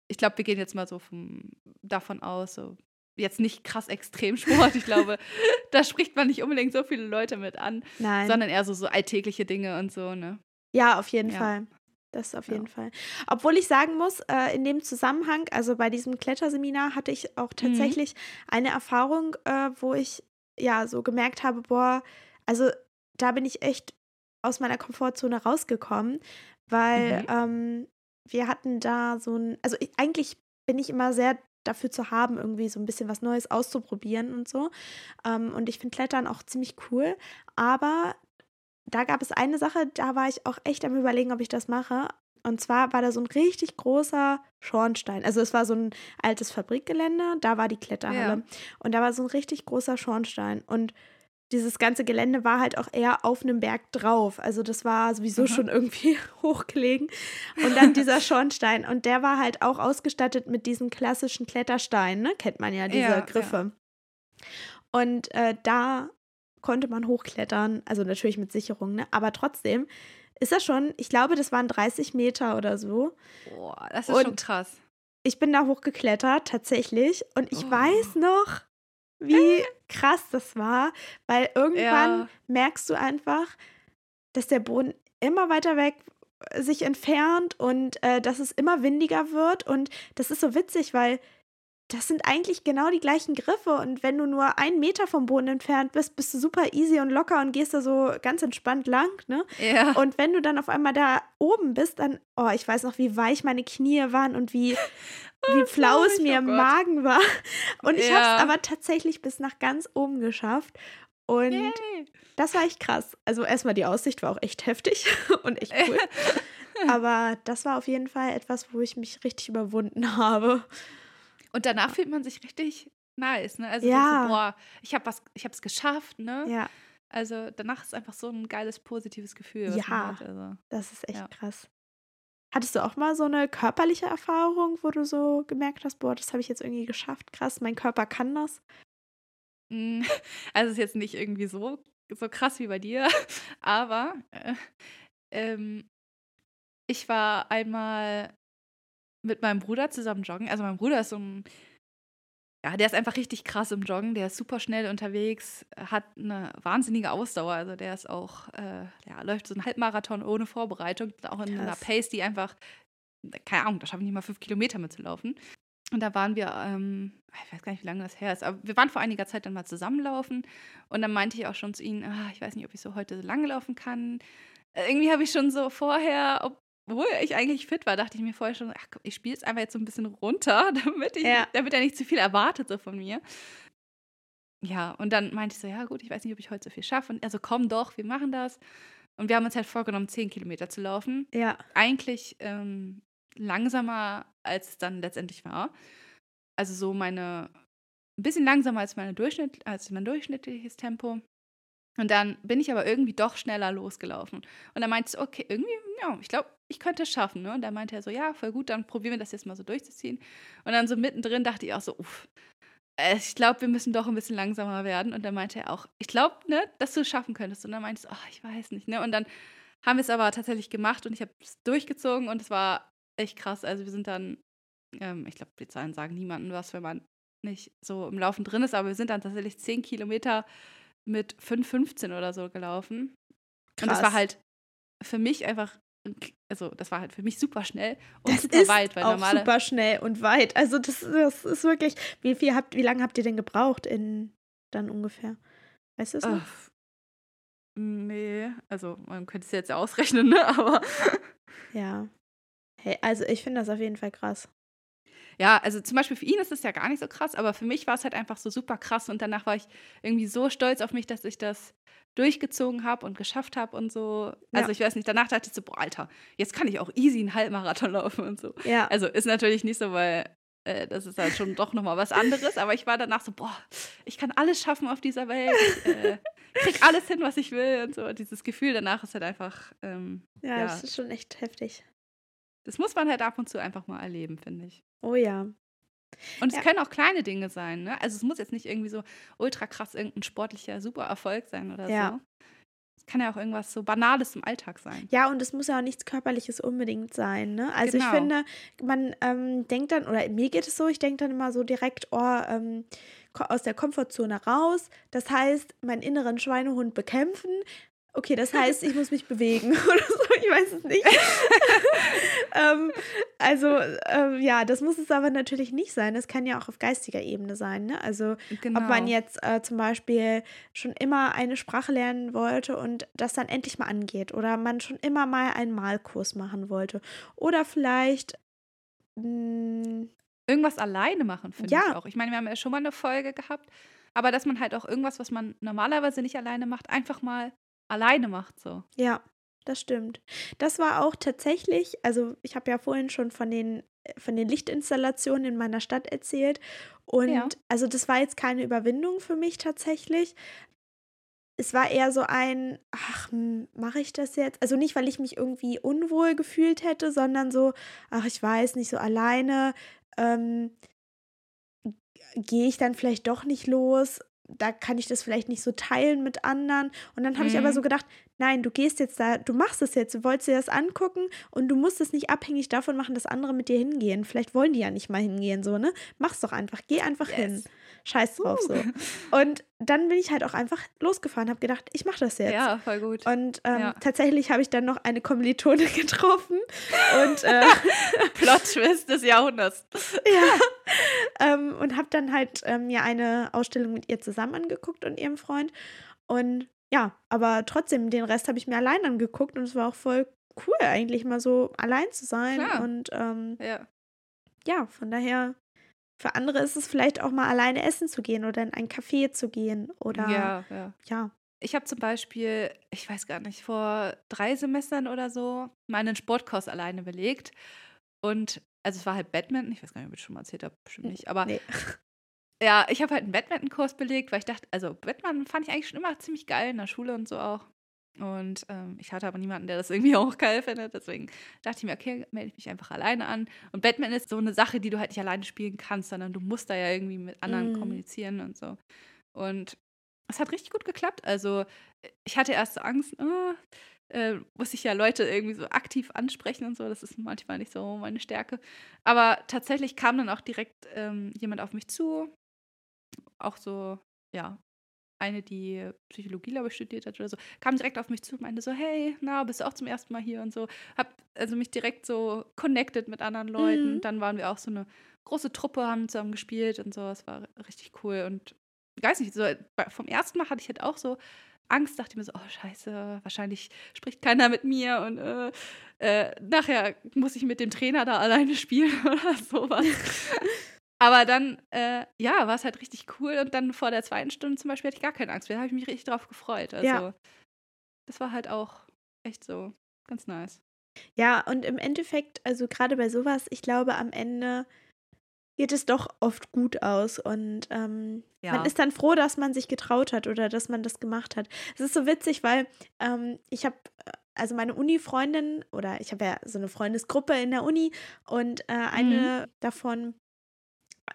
ich glaube, wir gehen jetzt mal so vom, davon aus, so jetzt nicht krass Extremsport. Ich glaube, [LAUGHS] da spricht man nicht unbedingt so viele Leute mit an, Nein. sondern eher so, so alltägliche Dinge und so, ne? Ja, auf jeden Ja. Fall. Das auf Ja. jeden Fall. Obwohl ich sagen muss, äh, in dem Zusammenhang, also bei diesem Kletterseminar hatte ich Mhm. auch tatsächlich eine Erfahrung, äh, wo ich ja so gemerkt habe, boah, also da bin ich echt aus meiner Komfortzone rausgekommen, weil Mhm. ähm, wir hatten da so ein, also ich, eigentlich bin ich immer sehr dafür zu haben, irgendwie so ein bisschen was Neues auszuprobieren und so. Ähm, und ich finde Klettern auch ziemlich cool. Aber da gab es eine Sache, da war ich auch echt am Überlegen, ob ich das mache. Und zwar war da so ein richtig großer Schornstein. Also es war so ein altes Fabrikgelände, da war die Kletterhalle. Ja. Und da war so ein richtig großer Schornstein. Und dieses ganze Gelände war halt auch eher auf einem Berg drauf. Also das war sowieso Mhm. schon irgendwie [LAUGHS] hochgelegen. Und dann dieser Schornstein. Und der war halt auch ausgestattet mit diesen klassischen Klettersteinen, ne? Kennt man ja, diese Ja, ja. Griffe. Und äh, da konnte man hochklettern, also natürlich mit Sicherung, ne? Aber trotzdem ist das schon, ich glaube, das waren 30 Meter oder so. Boah, das ist Und- schon krass. Ich bin da hochgeklettert, tatsächlich. Und ich Oh. weiß noch, wie krass das war, weil irgendwann Ja. merkst du einfach, dass der Boden immer weiter weg äh, sich entfernt und äh, dass es immer windiger wird. Und das ist so witzig, weil das sind eigentlich genau die gleichen Griffe. Und wenn du nur einen Meter vom Boden entfernt bist, bist du super easy und locker und gehst da so ganz entspannt lang, ne? Ja. Und wenn du dann auf einmal da oben bist, dann, oh, ich weiß noch, wie weich meine Knie waren und wie, [LAUGHS] wie [LAUGHS] flau es mir oh im. Magen war. Und ich habe Ja. es aber tatsächlich bis nach ganz oben geschafft. Und Yay. das war echt krass. Also erstmal die Aussicht war auch echt heftig [LAUGHS] und echt cool. [LAUGHS] Aber das war auf jeden Fall etwas, wo ich mich richtig überwunden habe. Und danach fühlt man sich richtig nice, ne? Also Ja. so, boah, ich habe was, ich habe es geschafft, ne? Ja, Also danach ist einfach so ein geiles, positives Gefühl. Ja. Also. das ist echt Ja. krass. Hattest du auch mal so eine körperliche Erfahrung, wo du so gemerkt hast, boah, das habe ich jetzt irgendwie geschafft, krass, mein Körper kann das? Mm, [LAUGHS] Also es ist jetzt nicht irgendwie so, so krass wie bei dir, [LAUGHS] aber äh, ähm, ich war einmal mit meinem Bruder zusammen joggen. Also mein Bruder ist so ein, ja, der ist einfach richtig krass im Joggen, der ist super schnell unterwegs, hat eine wahnsinnige Ausdauer. Also der ist auch, äh, ja, läuft so einen Halbmarathon ohne Vorbereitung, auch in einer Krass. Pace, die einfach, keine Ahnung, da schaffe ich nicht mal fünf Kilometer mitzulaufen. Und da waren wir, ähm, ich weiß gar nicht, wie lange das her ist, aber wir waren vor einiger Zeit dann mal zusammenlaufen. Und dann meinte ich auch schon zu ihnen, ah, ich weiß nicht, ob ich so heute so lange laufen kann. Äh, Irgendwie habe ich schon so vorher, obwohl ich eigentlich fit war, dachte ich mir vorher schon, ach, ich spiele es einfach jetzt so ein bisschen runter, [LAUGHS] damit, ich, Ja. damit er nicht zu viel erwartet so von mir. Ja, und dann meinte ich so, ja gut, ich weiß nicht, ob ich heute so viel schaffe. Und er so, komm doch, wir machen das. Und wir haben uns halt vorgenommen, 10 Kilometer zu laufen Ja, eigentlich ähm, langsamer, als es dann letztendlich war. Also so meine, ein bisschen langsamer als, meine Durchschnitt, als mein durchschnittliches Tempo. Und dann bin ich aber irgendwie doch schneller losgelaufen. Und dann meinte ich, so, okay, irgendwie, ja, ich glaube, ich könnte es schaffen. Ne? Und dann meinte er so, ja, voll gut, dann probieren wir das jetzt mal so durchzuziehen. Und dann so mittendrin dachte ich auch so, uff, äh, ich glaube, wir müssen doch ein bisschen langsamer werden. Und dann meinte er auch, ich glaube, ne, dass du es schaffen könntest. Und dann meinte ich so, ach, ich weiß nicht. Ne? Und dann haben wir es aber tatsächlich gemacht und ich habe es durchgezogen und es war echt krass. Also wir sind dann, ähm, ich glaube, die Zahlen sagen niemandem was, wenn man nicht so im Laufen drin ist, aber wir sind dann tatsächlich 10 Kilometer mit 5,15 oder so gelaufen. Und das war Krass. halt für mich einfach, also das war halt für mich super schnell und das super ist weit, weil auch normale. super schnell und weit. Also das, das ist wirklich, wie viel habt, wie lange habt ihr denn gebraucht in dann ungefähr? Weißt du es noch? Nee, also man könnte es jetzt ja ausrechnen, ne? [LAUGHS] aber Ja. Hey, also ich finde das auf jeden Fall krass. Ja, also zum Beispiel für ihn ist es ja gar nicht so krass, aber für mich war es halt einfach so super krass und danach war ich irgendwie so stolz auf mich, dass ich das durchgezogen habe und geschafft habe und so. Also Ja. ich weiß nicht, danach dachte ich so, boah, Alter, jetzt kann ich auch easy einen Halbmarathon laufen und so. Ja. Also ist natürlich nicht so, weil äh, das ist halt schon doch nochmal was anderes, aber ich war danach so, boah, ich kann alles schaffen auf dieser Welt, ich äh, krieg alles hin, was ich will und so. Dieses Gefühl danach ist halt einfach, ähm, ja, ja. das ist schon echt heftig. das muss man halt ab und zu einfach mal erleben, finde ich. Oh ja. Und es Ja. können auch kleine Dinge sein, ne? Also es muss jetzt nicht irgendwie so ultra krass irgendein sportlicher Supererfolg sein oder Ja. so. Es kann ja auch irgendwas so Banales im Alltag sein. Ja, und es muss ja auch nichts Körperliches unbedingt sein. Ne? Also Genau. ich finde, man ähm, denkt dann, oder mir geht es so, ich denke dann immer so direkt, oh, ähm, aus der Komfortzone raus. Das heißt, meinen inneren Schweinehund bekämpfen. Okay, das [LAUGHS] heißt, ich muss mich bewegen [LAUGHS] oder so, [LAUGHS] ich weiß es nicht. [LAUGHS] ähm, also, ähm, ja, das muss es aber natürlich nicht sein. Das kann ja auch auf geistiger Ebene sein. Ne? Also, Genau. ob man jetzt äh, zum Beispiel schon immer eine Sprache lernen wollte und das dann endlich mal angeht oder man schon immer mal einen Malkurs machen wollte oder vielleicht mh, Irgendwas alleine machen, finde Ja. ich auch. Ich meine, wir haben ja schon mal eine Folge gehabt, aber dass man halt auch irgendwas, was man normalerweise nicht alleine macht, einfach mal alleine macht so. ja, das stimmt. Das war auch tatsächlich, also ich habe ja vorhin schon von den von den Lichtinstallationen in meiner Stadt erzählt und Ja. also das war jetzt keine Überwindung für mich tatsächlich. Es war eher so ein, ach, mache ich das jetzt? Also nicht, weil ich mich irgendwie unwohl gefühlt hätte, sondern so, ach, ich weiß nicht, so alleine ähm, gehe ich dann vielleicht doch nicht los. Da kann ich das vielleicht nicht so teilen mit anderen. Und dann habe ich aber Mhm. so gedacht, nein, du gehst jetzt da, du machst es jetzt, du wolltest dir das angucken und du musst es nicht abhängig davon machen, dass andere mit dir hingehen. Vielleicht wollen die ja nicht mal hingehen, so, ne? Mach's doch einfach, geh einfach hin. Scheiß drauf so. Und dann bin ich halt auch einfach losgefahren, habe gedacht, ich mache das jetzt. Ja, voll gut. Und ähm, Ja. tatsächlich habe ich dann noch eine Kommilitone [LAUGHS] getroffen und äh, [LAUGHS] Plot-Twist des Jahrhunderts. ja, [LAUGHS] ähm, und habe dann halt ähm, mir eine Ausstellung mit ihr zusammen angeguckt und ihrem Freund. Und ja, aber trotzdem, den Rest habe ich mir allein angeguckt und es war auch voll cool, eigentlich mal so allein zu sein. Klar. Und ähm, Ja. ja, von daher für andere ist es vielleicht auch mal alleine essen zu gehen oder in ein Café zu gehen oder Ja, ja. ja. Ich habe zum Beispiel, ich weiß gar nicht, vor drei Semestern oder so meinen Sportkurs alleine belegt. Und also es war halt Badminton, ich weiß gar nicht, ob ich das schon mal erzählt habe, bestimmt nicht. Aber Nee. [LAUGHS] ja, ich habe halt einen Badminton-Kurs belegt, weil ich dachte, also Badminton fand ich eigentlich schon immer ziemlich geil in der Schule und so auch. Und ähm, ich hatte aber niemanden, der das irgendwie [LAUGHS] auch geil findet. Deswegen dachte ich mir, okay, melde ich mich einfach alleine an. Und Batman ist so eine Sache, die du halt nicht alleine spielen kannst, sondern du musst da ja irgendwie mit anderen Mhm. kommunizieren und so. Und es hat richtig gut geklappt. Also ich hatte erst so Angst, oh, äh, muss ich ja Leute irgendwie so aktiv ansprechen und so. Das ist manchmal nicht so meine Stärke. Aber tatsächlich kam dann auch direkt ähm, jemand auf mich zu. Auch so, ja, eine, die Psychologie, glaube ich, studiert hat oder so, kam direkt auf mich zu und meinte so, hey, na, bist du auch zum ersten Mal hier und so. Hab also mich direkt so connected mit anderen Leuten. Mhm. Dann waren wir auch so eine große Truppe, haben zusammen gespielt und so. Es war richtig cool. Und ich weiß nicht, so vom ersten Mal hatte ich halt auch so Angst, dachte mir so, oh scheiße, wahrscheinlich spricht keiner mit mir und äh, äh, nachher muss ich mit dem Trainer da alleine spielen [LAUGHS] oder sowas. [LAUGHS] Aber dann, äh, ja, war es halt richtig cool und dann vor der zweiten Stunde zum Beispiel hatte ich gar keine Angst mehr. Da habe ich mich richtig drauf gefreut. Also, Ja. das war halt auch echt so ganz nice. Ja, und im Endeffekt, also gerade bei sowas, ich glaube, am Ende geht es doch oft gut aus und ähm, Ja. man ist dann froh, dass man sich getraut hat oder dass man das gemacht hat. Es ist so witzig, weil ähm, ich habe, also meine Uni-Freundin oder ich habe ja so eine Freundesgruppe in der Uni und äh, eine davon äh,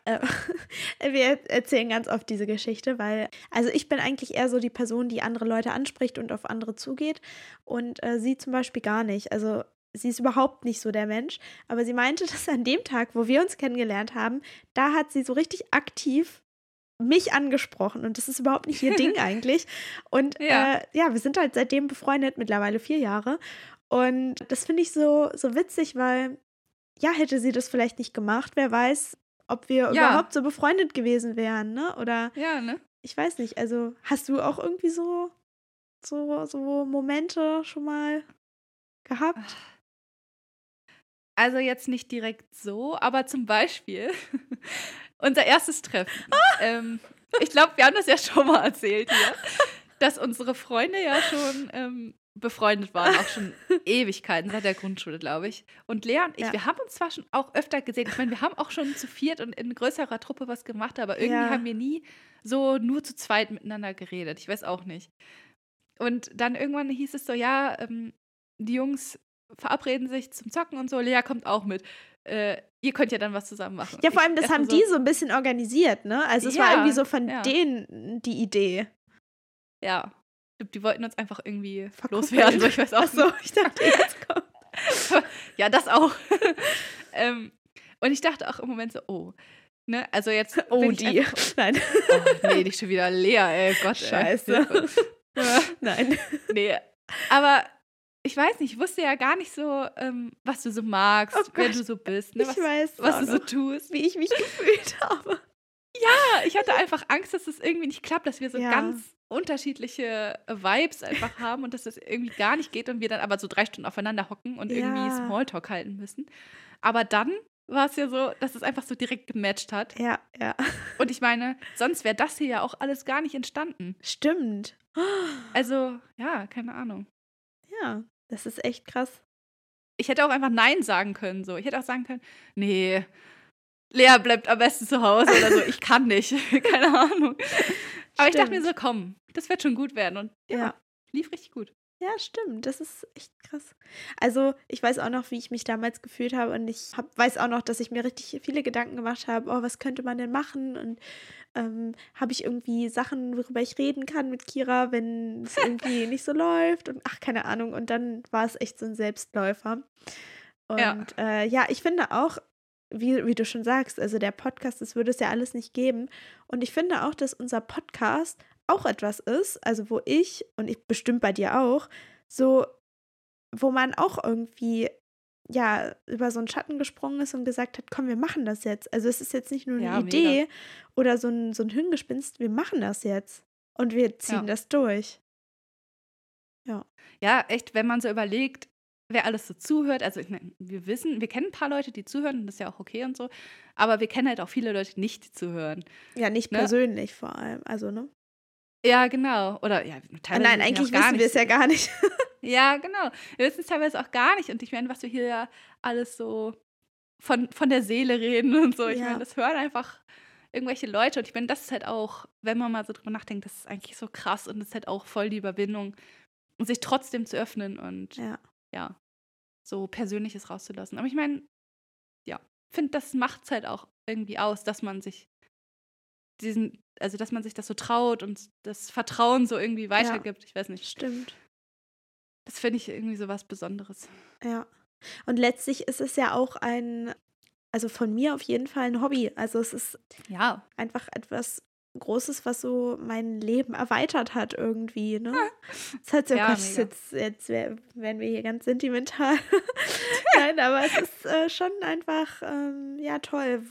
[LAUGHS] wir erzählen ganz oft diese Geschichte, weil, also ich bin eigentlich eher so die Person, die andere Leute anspricht und auf andere zugeht und äh, sie zum Beispiel gar nicht. Also sie ist überhaupt nicht so der Mensch, aber sie meinte, [LAUGHS] dass an dem Tag, wo wir uns kennengelernt haben, da hat sie so richtig aktiv mich angesprochen und das ist überhaupt nicht ihr Ding [LAUGHS] eigentlich. Und Ja. äh, ja, wir sind halt seitdem befreundet, mittlerweile vier Jahre. Und das finde ich so, so witzig, weil ja, hätte sie das vielleicht nicht gemacht, wer weiß, ob wir Ja. überhaupt so befreundet gewesen wären, ne? Oder Ja, ne? ich weiß nicht, also hast du auch irgendwie so, so, so Momente schon mal gehabt? Also jetzt nicht direkt so, aber zum Beispiel [LAUGHS] unser erstes Treffen. ähm, ich glaube, wir haben das ja schon mal erzählt hier, [LAUGHS] dass unsere Freunde ja schon ähm, befreundet waren, auch schon [LAUGHS] Ewigkeiten, seit der Grundschule, glaube ich. Und Lea und ich, Ja. wir haben uns zwar schon auch öfter gesehen. Ich meine, wir haben auch schon zu viert und in größerer Truppe was gemacht, aber irgendwie Ja. haben wir nie so nur zu zweit miteinander geredet. Ich weiß auch nicht. Und dann irgendwann hieß es so, ja, ähm, die Jungs verabreden sich zum Zocken und so. Lea kommt auch mit. Äh, ihr könnt ja dann was zusammen machen. Ja, vor allem, das haben die so ein bisschen organisiert, ne? Also es war Ja, irgendwie so von denen die Idee. Ja. Die, die wollten uns einfach irgendwie Verkuppeln. loswerden. So, ich weiß auch so, ich dachte, jetzt kommt. [LAUGHS] ja, das auch. [LAUGHS] ähm, und ich dachte auch im Moment so, oh. Ne? Also jetzt. [LAUGHS] Oh, die. Einfach, Nein. oh, nee, nicht schon wieder Lea, ey. Gott, Scheiße. Ey. Nein. nee. Aber ich weiß nicht, ich wusste ja gar nicht so, ähm, was du so magst, Oh wer du so bist, ne? Ich was, weiß was du so tust. wie ich mich gefühlt habe. Ja, ich hatte einfach Angst, dass es irgendwie nicht klappt, dass wir so Ja. ganz unterschiedliche Vibes einfach [LAUGHS] haben und dass das irgendwie gar nicht geht und wir dann aber so drei Stunden aufeinander hocken und irgendwie Ja. Smalltalk halten müssen. Aber dann war es ja so, dass es einfach so direkt gematcht hat. Ja, ja. Und ich meine, sonst wäre das hier ja auch alles gar nicht entstanden. Stimmt. Also, ja, keine Ahnung. Ja, das ist echt krass. Ich hätte auch einfach Nein sagen können. So. Ich hätte auch sagen können, nee, Lea bleibt am besten zu Hause oder so. Ich kann nicht. [LAUGHS] keine Ahnung. Aber ich dachte mir so, komm, das wird schon gut werden. Und ja, Ja. lief richtig gut. Ja, stimmt. Das ist echt krass. Also, ich weiß auch noch, wie ich mich damals gefühlt habe. Und ich hab, weiß auch noch, dass ich mir richtig viele Gedanken gemacht habe. Oh, was könnte man denn machen? Und ähm, habe ich irgendwie Sachen, worüber ich reden kann mit Kira, wenn es [LAUGHS] irgendwie nicht so läuft? Und ach, keine Ahnung. Und dann war es echt so ein Selbstläufer. Und ja, äh, ja ich finde auch, wie, wie du schon sagst, also der Podcast, das würde es ja alles nicht geben. Und ich finde auch, dass unser Podcast auch etwas ist, also wo ich und ich bestimmt bei dir auch, so, wo man auch irgendwie ja über so einen Schatten gesprungen ist und gesagt hat, komm, wir machen das jetzt. Also es ist jetzt nicht nur eine Ja, mega. Idee oder so ein, so ein Hirngespinst, wir machen das jetzt. Und wir ziehen Ja. das durch. Ja, echt, wenn man so überlegt, wer alles so zuhört. Also wir wissen, wir kennen ein paar Leute, die zuhören, das ist ja auch okay und so. Aber wir kennen halt auch viele Leute, die nicht zuhören. Ja, nicht Ne? persönlich vor allem. Also, ne? Ja, genau. Oder ja, teilweise Nein, eigentlich wissen wir es ja gar nicht. [LAUGHS] Ja, genau. Wir wissen es teilweise auch gar nicht. Und ich meine, was wir hier ja alles so von, von der Seele reden und so. Ich Ja. meine, das hören einfach irgendwelche Leute. Und ich meine, das ist halt auch, wenn man mal so drüber nachdenkt, das ist eigentlich so krass und das ist halt auch voll die Überwindung, sich trotzdem zu öffnen und Ja. ja, so Persönliches rauszulassen. Aber ich meine, ja, finde, das macht es halt auch irgendwie aus, dass man sich diesen, also dass man sich das so traut und das Vertrauen so irgendwie weitergibt. Ich weiß nicht. Stimmt. Das finde ich irgendwie so was Besonderes. Ja. Und letztlich ist es ja auch ein, also von mir auf jeden Fall ein Hobby. Also es ist Ja, einfach etwas Großes, was so mein Leben erweitert hat irgendwie, ne? Das hat so, Ja, Gott, jetzt, jetzt werden wir hier ganz sentimental. [LAUGHS] Nein, aber es ist äh, schon einfach, ähm, ja, toll,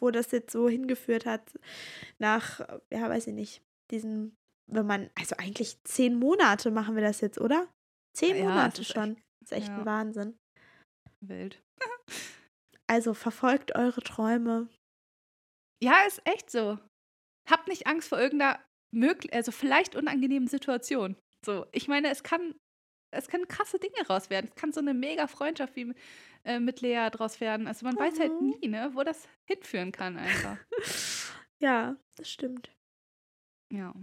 wo das jetzt so hingeführt hat. Nach, ja, weiß ich nicht, diesen, wenn man, also eigentlich zehn Monate machen wir das jetzt, oder? Zehn Ja, Monate ist schon. Das ist echt ja. ein Wahnsinn. wild. Also verfolgt eure Träume. Ja, ist echt so. Habt nicht Angst vor irgendeiner möglich, also vielleicht unangenehmen Situation. So, ich meine, es kann, es können krasse Dinge raus werden. Es kann so eine mega Freundschaft wie äh, mit Lea draus werden. Also man weiß halt Mhm. nie, ne, wo das hinführen kann einfach. [LAUGHS] Ja, das stimmt. Ja.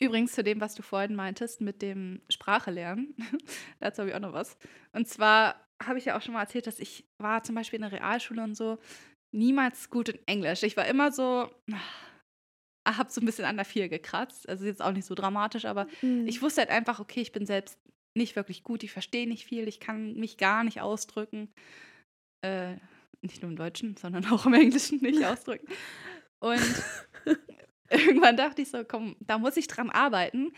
Übrigens zu dem, was du vorhin meintest mit dem Sprache lernen. [LAUGHS] Dazu habe ich auch noch was. Und zwar habe ich ja auch schon mal erzählt, dass ich war zum Beispiel in der Realschule und so niemals gut in Englisch. Ich war immer so, habe so ein bisschen an der Vier gekratzt. Also jetzt auch nicht so dramatisch, aber Mhm. ich wusste halt einfach, okay, ich bin selbst nicht wirklich gut, ich verstehe nicht viel, ich kann mich gar nicht ausdrücken. Äh, nicht nur im Deutschen, sondern [LAUGHS] auch im Englischen nicht [LAUGHS] ausdrücken. Und irgendwann dachte ich so, komm, da muss ich dran arbeiten.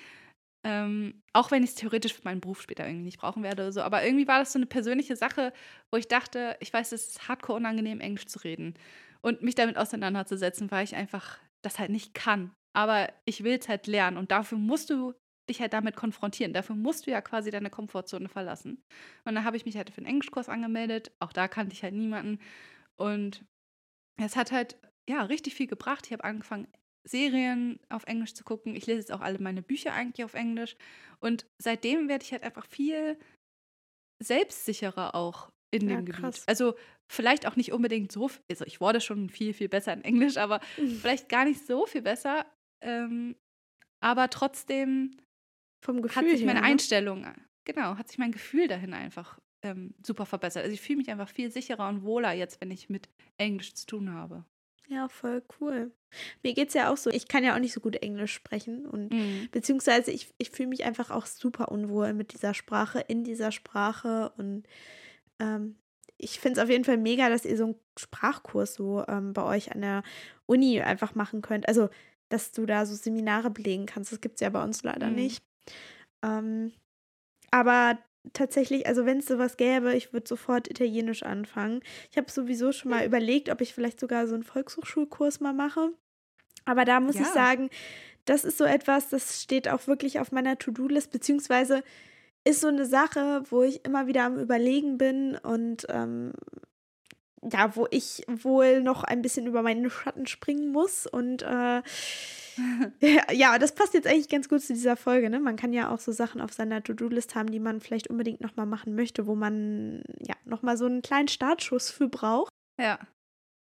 Ähm, auch wenn ich es theoretisch für meinen Beruf später irgendwie nicht brauchen werde oder so. Aber irgendwie war das so eine persönliche Sache, wo ich dachte, ich weiß, es ist hardcore unangenehm, Englisch zu reden. Und mich damit auseinanderzusetzen, weil ich einfach das halt nicht kann. Aber ich will es halt lernen. Und dafür musst du dich halt damit konfrontieren. Dafür musst du ja quasi deine Komfortzone verlassen. Und dann habe ich mich halt für einen Englischkurs angemeldet. Auch da kannte ich halt niemanden. Und es hat halt, ja, richtig viel gebracht. Ich habe angefangen, Serien auf Englisch zu gucken. Ich lese jetzt auch alle meine Bücher eigentlich auf Englisch. Und seitdem werde ich halt einfach viel selbstsicherer auch in Ja, dem Gebiet. krass. Also vielleicht auch nicht unbedingt so, also ich wurde schon viel, viel besser in Englisch, aber Mhm. vielleicht gar nicht so viel besser. Ähm, aber trotzdem Vom Gefühl hat sich her, meine ne? Einstellung, genau, hat sich mein Gefühl dahin einfach ähm, super verbessert. Also ich fühle mich einfach viel sicherer und wohler jetzt, wenn ich mit Englisch zu tun habe. Ja, voll cool. Mir geht's ja auch so, ich kann ja auch nicht so gut Englisch sprechen und Mhm. beziehungsweise ich, ich fühle mich einfach auch super unwohl mit dieser Sprache, in dieser Sprache und ähm, ich finde es auf jeden Fall mega, dass ihr so einen Sprachkurs so ähm, bei euch an der Uni einfach machen könnt. Also, dass du da so Seminare belegen kannst. Das gibt es ja bei uns leider Mhm. nicht. Ähm, aber tatsächlich, also wenn es sowas gäbe, ich würde sofort Italienisch anfangen. Ich habe sowieso schon mal überlegt, ob ich vielleicht sogar so einen Volkshochschulkurs mal mache. Aber da muss ich Ja. sagen, das ist so etwas, das steht auch wirklich auf meiner To-Do-List, beziehungsweise ist so eine Sache, wo ich immer wieder am Überlegen bin und ähm, ja, wo ich wohl noch ein bisschen über meinen Schatten springen muss. Und äh, [LAUGHS] ja, das passt jetzt eigentlich ganz gut zu dieser Folge. Ne? Man kann ja auch so Sachen auf seiner To-Do-List haben, die man vielleicht unbedingt nochmal machen möchte, wo man ja nochmal so einen kleinen Startschuss für braucht. Ja.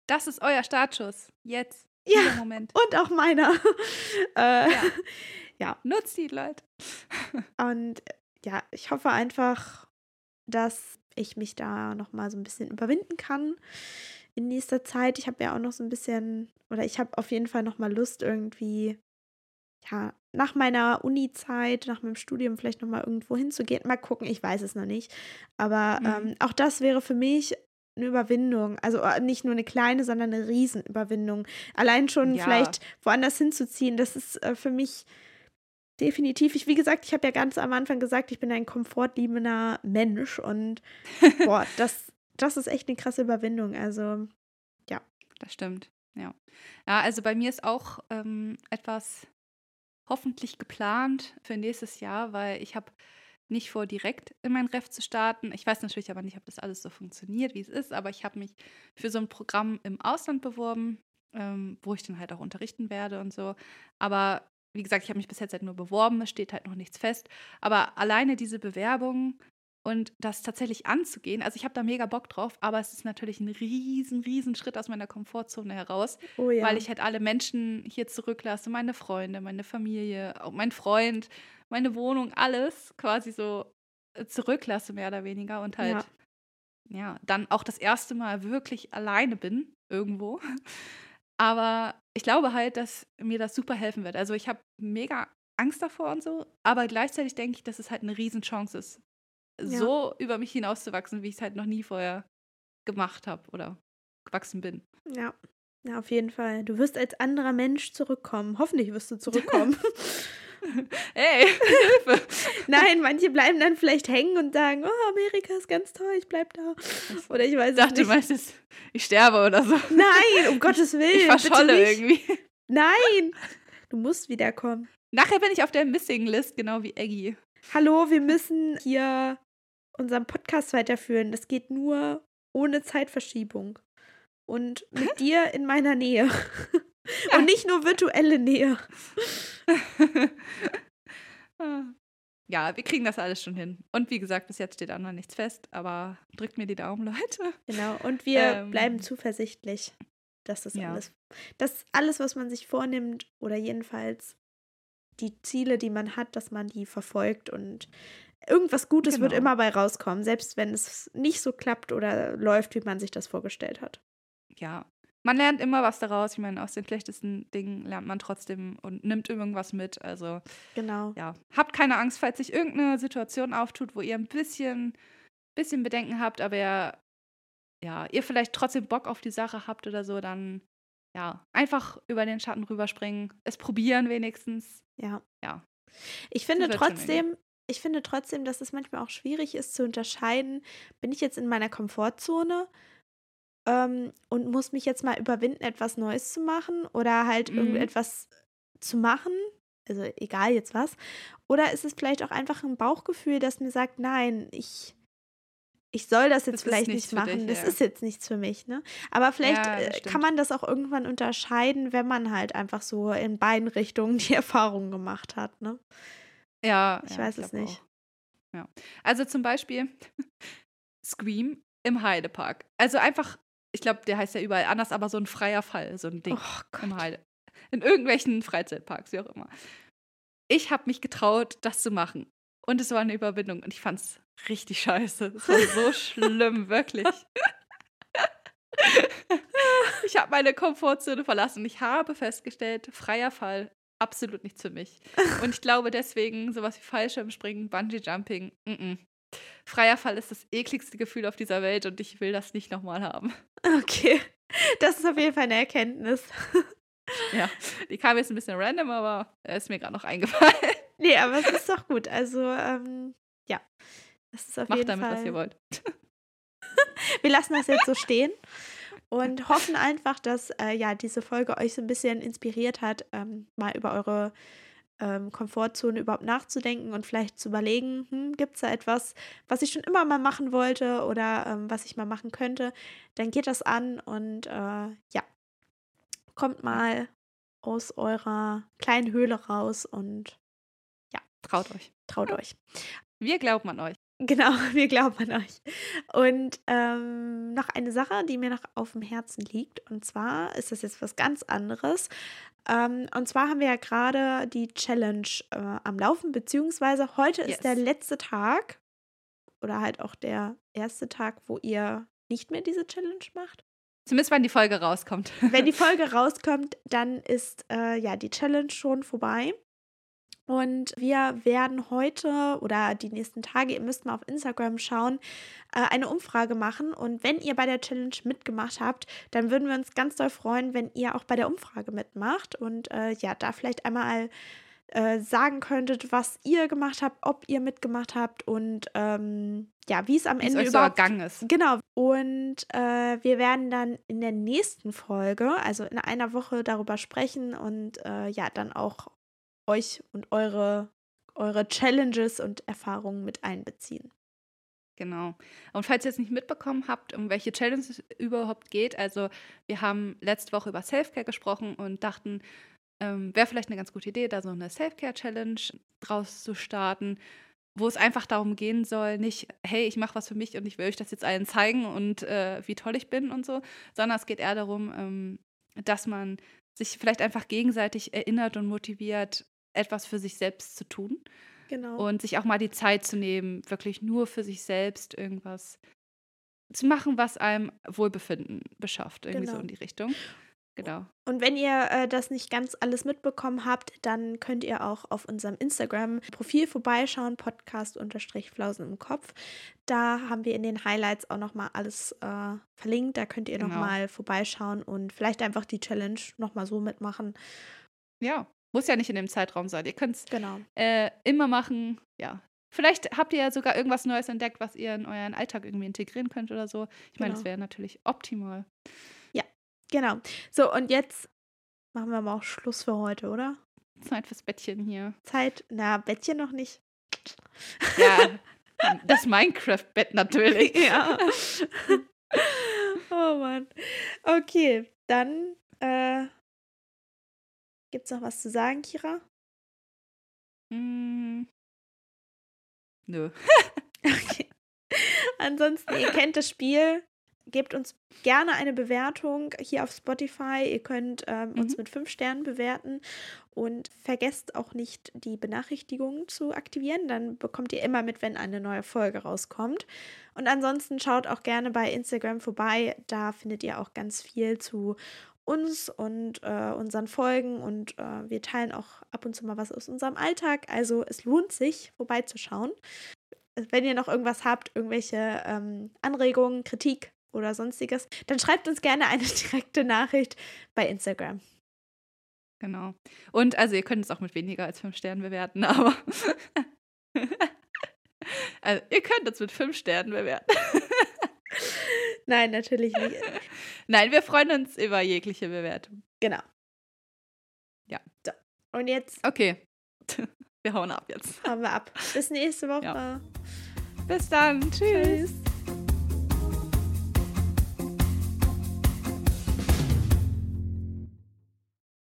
Das ist euer Startschuss. Jetzt. Ja. Moment. Und auch meiner. [LAUGHS] äh, Ja. [LAUGHS] ja. Nutzt die Leute. Und ja, ich hoffe einfach, dass ich mich da nochmal so ein bisschen überwinden kann in nächster Zeit. Ich habe ja auch noch so ein bisschen, oder ich habe auf jeden Fall nochmal Lust, irgendwie, ja, nach meiner Uni-Zeit, nach meinem Studium vielleicht nochmal irgendwo hinzugehen. Mal gucken, ich weiß es noch nicht. Aber Mhm. ähm, auch das wäre für mich eine Überwindung. Also äh, nicht nur eine kleine, sondern eine Riesenüberwindung. Allein schon Ja. vielleicht woanders hinzuziehen, das ist äh, für mich definitiv. Ich, wie gesagt, ich habe ja ganz am Anfang gesagt, ich bin ein komfortliebender Mensch und boah, das, das ist echt eine krasse Überwindung. Also, Das stimmt, ja. Ja, also bei mir ist auch ähm, etwas hoffentlich geplant für nächstes Jahr, weil ich habe nicht vor, direkt in mein Ref zu starten. Ich weiß natürlich aber nicht, ob das alles so funktioniert, wie es ist, aber ich habe mich für so ein Programm im Ausland beworben, ähm, wo ich dann halt auch unterrichten werde und so. Aber wie gesagt, ich habe mich bis jetzt halt nur beworben, es steht halt noch nichts fest. Aber alleine diese Bewerbung und das tatsächlich anzugehen, also ich habe da mega Bock drauf, aber es ist natürlich ein riesen, riesen Schritt aus meiner Komfortzone heraus, Oh ja. weil ich halt alle Menschen hier zurücklasse, meine Freunde, meine Familie, auch mein Freund, meine Wohnung, alles quasi so äh, zurücklasse, mehr oder weniger. Und halt, ja, dann auch das erste Mal wirklich alleine bin, irgendwo. [LAUGHS] Aber ich glaube halt, dass mir das super helfen wird. Also ich habe mega Angst davor und so, aber gleichzeitig denke ich, dass es halt eine Riesenchance ist, Ja. so über mich hinauszuwachsen, wie ich es halt noch nie vorher gemacht habe oder gewachsen bin. Ja. Ja, auf jeden Fall. Du wirst als anderer Mensch zurückkommen. Hoffentlich wirst du zurückkommen. [LAUGHS] Hey, [LAUGHS] Hilfe! Nein, manche bleiben dann vielleicht hängen und sagen, oh, Amerika ist ganz toll, ich bleib da. Oder ich weiß Ich dachte, es du nicht. meinst, ich sterbe oder so. Nein, um [LAUGHS] Gottes Willen. Ich verscholle nicht. irgendwie. Nein, du musst wiederkommen. Nachher bin ich auf der Missing List, genau wie Eggy. Hallo, wir müssen hier unseren Podcast weiterführen. Das geht nur ohne Zeitverschiebung. Und mit [LAUGHS] dir in meiner Nähe. [LAUGHS] Und nicht nur virtuelle Nähe. [LAUGHS] ja, wir kriegen das alles schon hin. Und wie gesagt, bis jetzt steht auch noch nichts fest, aber drückt mir die Daumen, Leute. Genau. Und wir Ähm. bleiben zuversichtlich, dass das Ja. alles, dass alles, was man sich vornimmt, oder jedenfalls die Ziele, die man hat, dass man die verfolgt und irgendwas Gutes wird Genau. immer bei rauskommen, selbst wenn es nicht so klappt oder läuft, wie man sich das vorgestellt hat. Ja, man lernt immer was daraus. Ich meine, aus den schlechtesten Dingen lernt man trotzdem und nimmt irgendwas mit. Also Genau. ja, habt keine Angst, falls sich irgendeine Situation auftut, wo ihr ein bisschen, bisschen Bedenken habt, aber ihr, ja, ihr vielleicht trotzdem Bock auf die Sache habt oder so, dann ja, einfach über den Schatten rüberspringen, es probieren wenigstens. Ja. Ja. Ich finde wird trotzdem, ich finde trotzdem, dass es manchmal auch schwierig ist zu unterscheiden, bin ich jetzt in meiner Komfortzone ähm, und muss mich jetzt mal überwinden, etwas Neues zu machen oder halt Mhm. irgendetwas zu machen, also egal jetzt was, oder ist es vielleicht auch einfach ein Bauchgefühl, das mir sagt, nein, ich ich soll das jetzt Das vielleicht nicht machen. dich, das ja. ist jetzt nichts für mich, ne? Aber vielleicht Ja, äh, kann man das auch irgendwann unterscheiden, wenn man halt einfach so in beiden Richtungen die [LAUGHS] Erfahrung gemacht hat, ne? Ja, Ich ja, weiß es glaub nicht. Auch. Ja. Also zum Beispiel [LAUGHS] Scream im Heidepark. Also einfach, ich glaube, der heißt ja überall anders, aber so ein freier Fall, so ein Ding Oh im. Heide. In irgendwelchen Freizeitparks, wie auch immer. Ich habe mich getraut, das zu machen. Und es war eine Überwindung. Und ich fand es richtig scheiße. Es war so schlimm, wirklich. [LAUGHS] ich habe meine Komfortzone verlassen. Ich habe festgestellt, freier Fall, absolut nichts für mich. [LAUGHS] Und ich glaube deswegen, sowas wie Fallschirmspringen, Bungee-Jumping, mm -mm. freier Fall ist das ekligste Gefühl auf dieser Welt und ich will das nicht nochmal haben. Okay. Das ist auf jeden Fall eine Erkenntnis. [LAUGHS] Ja, die kam jetzt ein bisschen random, aber er ist mir gerade noch eingefallen. [LAUGHS] Nee, aber es ist doch gut. Also, ähm, ja. Das ist auf Macht jeden damit, Fall. was ihr wollt. Wir lassen das jetzt so stehen und hoffen einfach, dass äh, ja diese Folge euch so ein bisschen inspiriert hat, ähm, mal über eure ähm, Komfortzone überhaupt nachzudenken und vielleicht zu überlegen, hm, gibt es da etwas, was ich schon immer mal machen wollte oder ähm, was ich mal machen könnte, dann geht das an und äh, ja, kommt mal aus eurer kleinen Höhle raus und Traut euch. traut euch. Wir glauben an euch. Genau, [LAUGHS] wir glauben an euch. Und ähm, noch eine Sache, die mir noch auf dem Herzen liegt. Und zwar ist das jetzt was ganz anderes. Ähm, und zwar haben wir ja gerade die Challenge äh, am Laufen, beziehungsweise heute Yes. ist der letzte Tag oder halt auch der erste Tag, wo ihr nicht mehr diese Challenge macht. Zumindest, wenn die Folge rauskommt. Wenn die [LAUGHS] Folge rauskommt, dann ist äh, ja die Challenge schon vorbei. Und wir werden heute oder die nächsten Tage, ihr müsst mal auf Instagram schauen, äh, eine Umfrage machen. Und wenn ihr bei der Challenge mitgemacht habt, dann würden wir uns ganz doll freuen, wenn ihr auch bei der Umfrage mitmacht und äh, ja, da vielleicht einmal äh, sagen könntet, was ihr gemacht habt, ob ihr mitgemacht habt und ähm, ja, wie es am Ende so überhaupt ergangen ist. Genau. Und äh, wir werden dann in der nächsten Folge, also in einer Woche, darüber sprechen und äh, ja, dann auch euch und eure eure Challenges und Erfahrungen mit einbeziehen. Genau. Und falls ihr es nicht mitbekommen habt, um welche Challenges es überhaupt geht, also wir haben letzte Woche über Selfcare gesprochen und dachten, ähm, wäre vielleicht eine ganz gute Idee, da so eine Selfcare-Challenge draus zu starten, wo es einfach darum gehen soll, nicht, hey, ich mache was für mich und ich will euch das jetzt allen zeigen und äh, wie toll ich bin und so, sondern es geht eher darum, ähm, dass man sich vielleicht einfach gegenseitig erinnert und motiviert, etwas für sich selbst zu tun. Genau. Und sich auch mal die Zeit zu nehmen, wirklich nur für sich selbst irgendwas zu machen, was einem Wohlbefinden beschafft, irgendwie Genau. so in die Richtung. Genau. Und wenn ihr äh, das nicht ganz alles mitbekommen habt, dann könnt ihr auch auf unserem Instagram-Profil vorbeischauen, Podcast-Flausen im Kopf. Da haben wir in den Highlights auch nochmal alles äh, verlinkt. Da könnt ihr Genau. nochmal vorbeischauen und vielleicht einfach die Challenge nochmal so mitmachen. Ja, muss ja nicht in dem Zeitraum sein. Ihr könnt es Genau. äh, immer machen. Ja. Vielleicht habt ihr ja sogar irgendwas Neues entdeckt, was ihr in euren Alltag irgendwie integrieren könnt oder so. Ich meine, das Genau. wäre natürlich optimal. Genau. So, und jetzt machen wir mal auch Schluss für heute, oder? Zeit fürs Bettchen hier. Zeit, na, Bettchen noch nicht. Ja, [LAUGHS] das Minecraft-Bett natürlich. [LAUGHS] Ja. [LAUGHS] oh Mann. Okay, dann äh, gibt's noch was zu sagen, Kira? Mm. Nö. [LAUGHS] [LAUGHS] Okay. Ansonsten, ihr kennt das Spiel. Gebt uns gerne eine Bewertung hier auf Spotify. Ihr könnt ähm, uns Mhm. mit fünf Sternen bewerten und vergesst auch nicht, die Benachrichtigungen zu aktivieren. Dann bekommt ihr immer mit, wenn eine neue Folge rauskommt. Und ansonsten schaut auch gerne bei Instagram vorbei. Da findet ihr auch ganz viel zu uns und äh, unseren Folgen und äh, wir teilen auch ab und zu mal was aus unserem Alltag. Also es lohnt sich, vorbeizuschauen. Wenn ihr noch irgendwas habt, irgendwelche ähm, Anregungen, Kritik oder sonstiges, dann schreibt uns gerne eine [LAUGHS] direkte Nachricht bei Instagram. Genau. Und also ihr könnt es auch mit weniger als fünf Sternen bewerten, [LAUGHS] aber also ihr könnt es mit fünf Sternen bewerten. Nein, natürlich nicht. [LAUGHS] Nein, wir freuen uns über jegliche Bewertung. Genau. Ja. So. Und jetzt Okay. [LAUGHS] Wir hauen ab jetzt. hauen wir ab. Bis nächste Woche. Ja. Bis dann. Tschüss. Tschüss.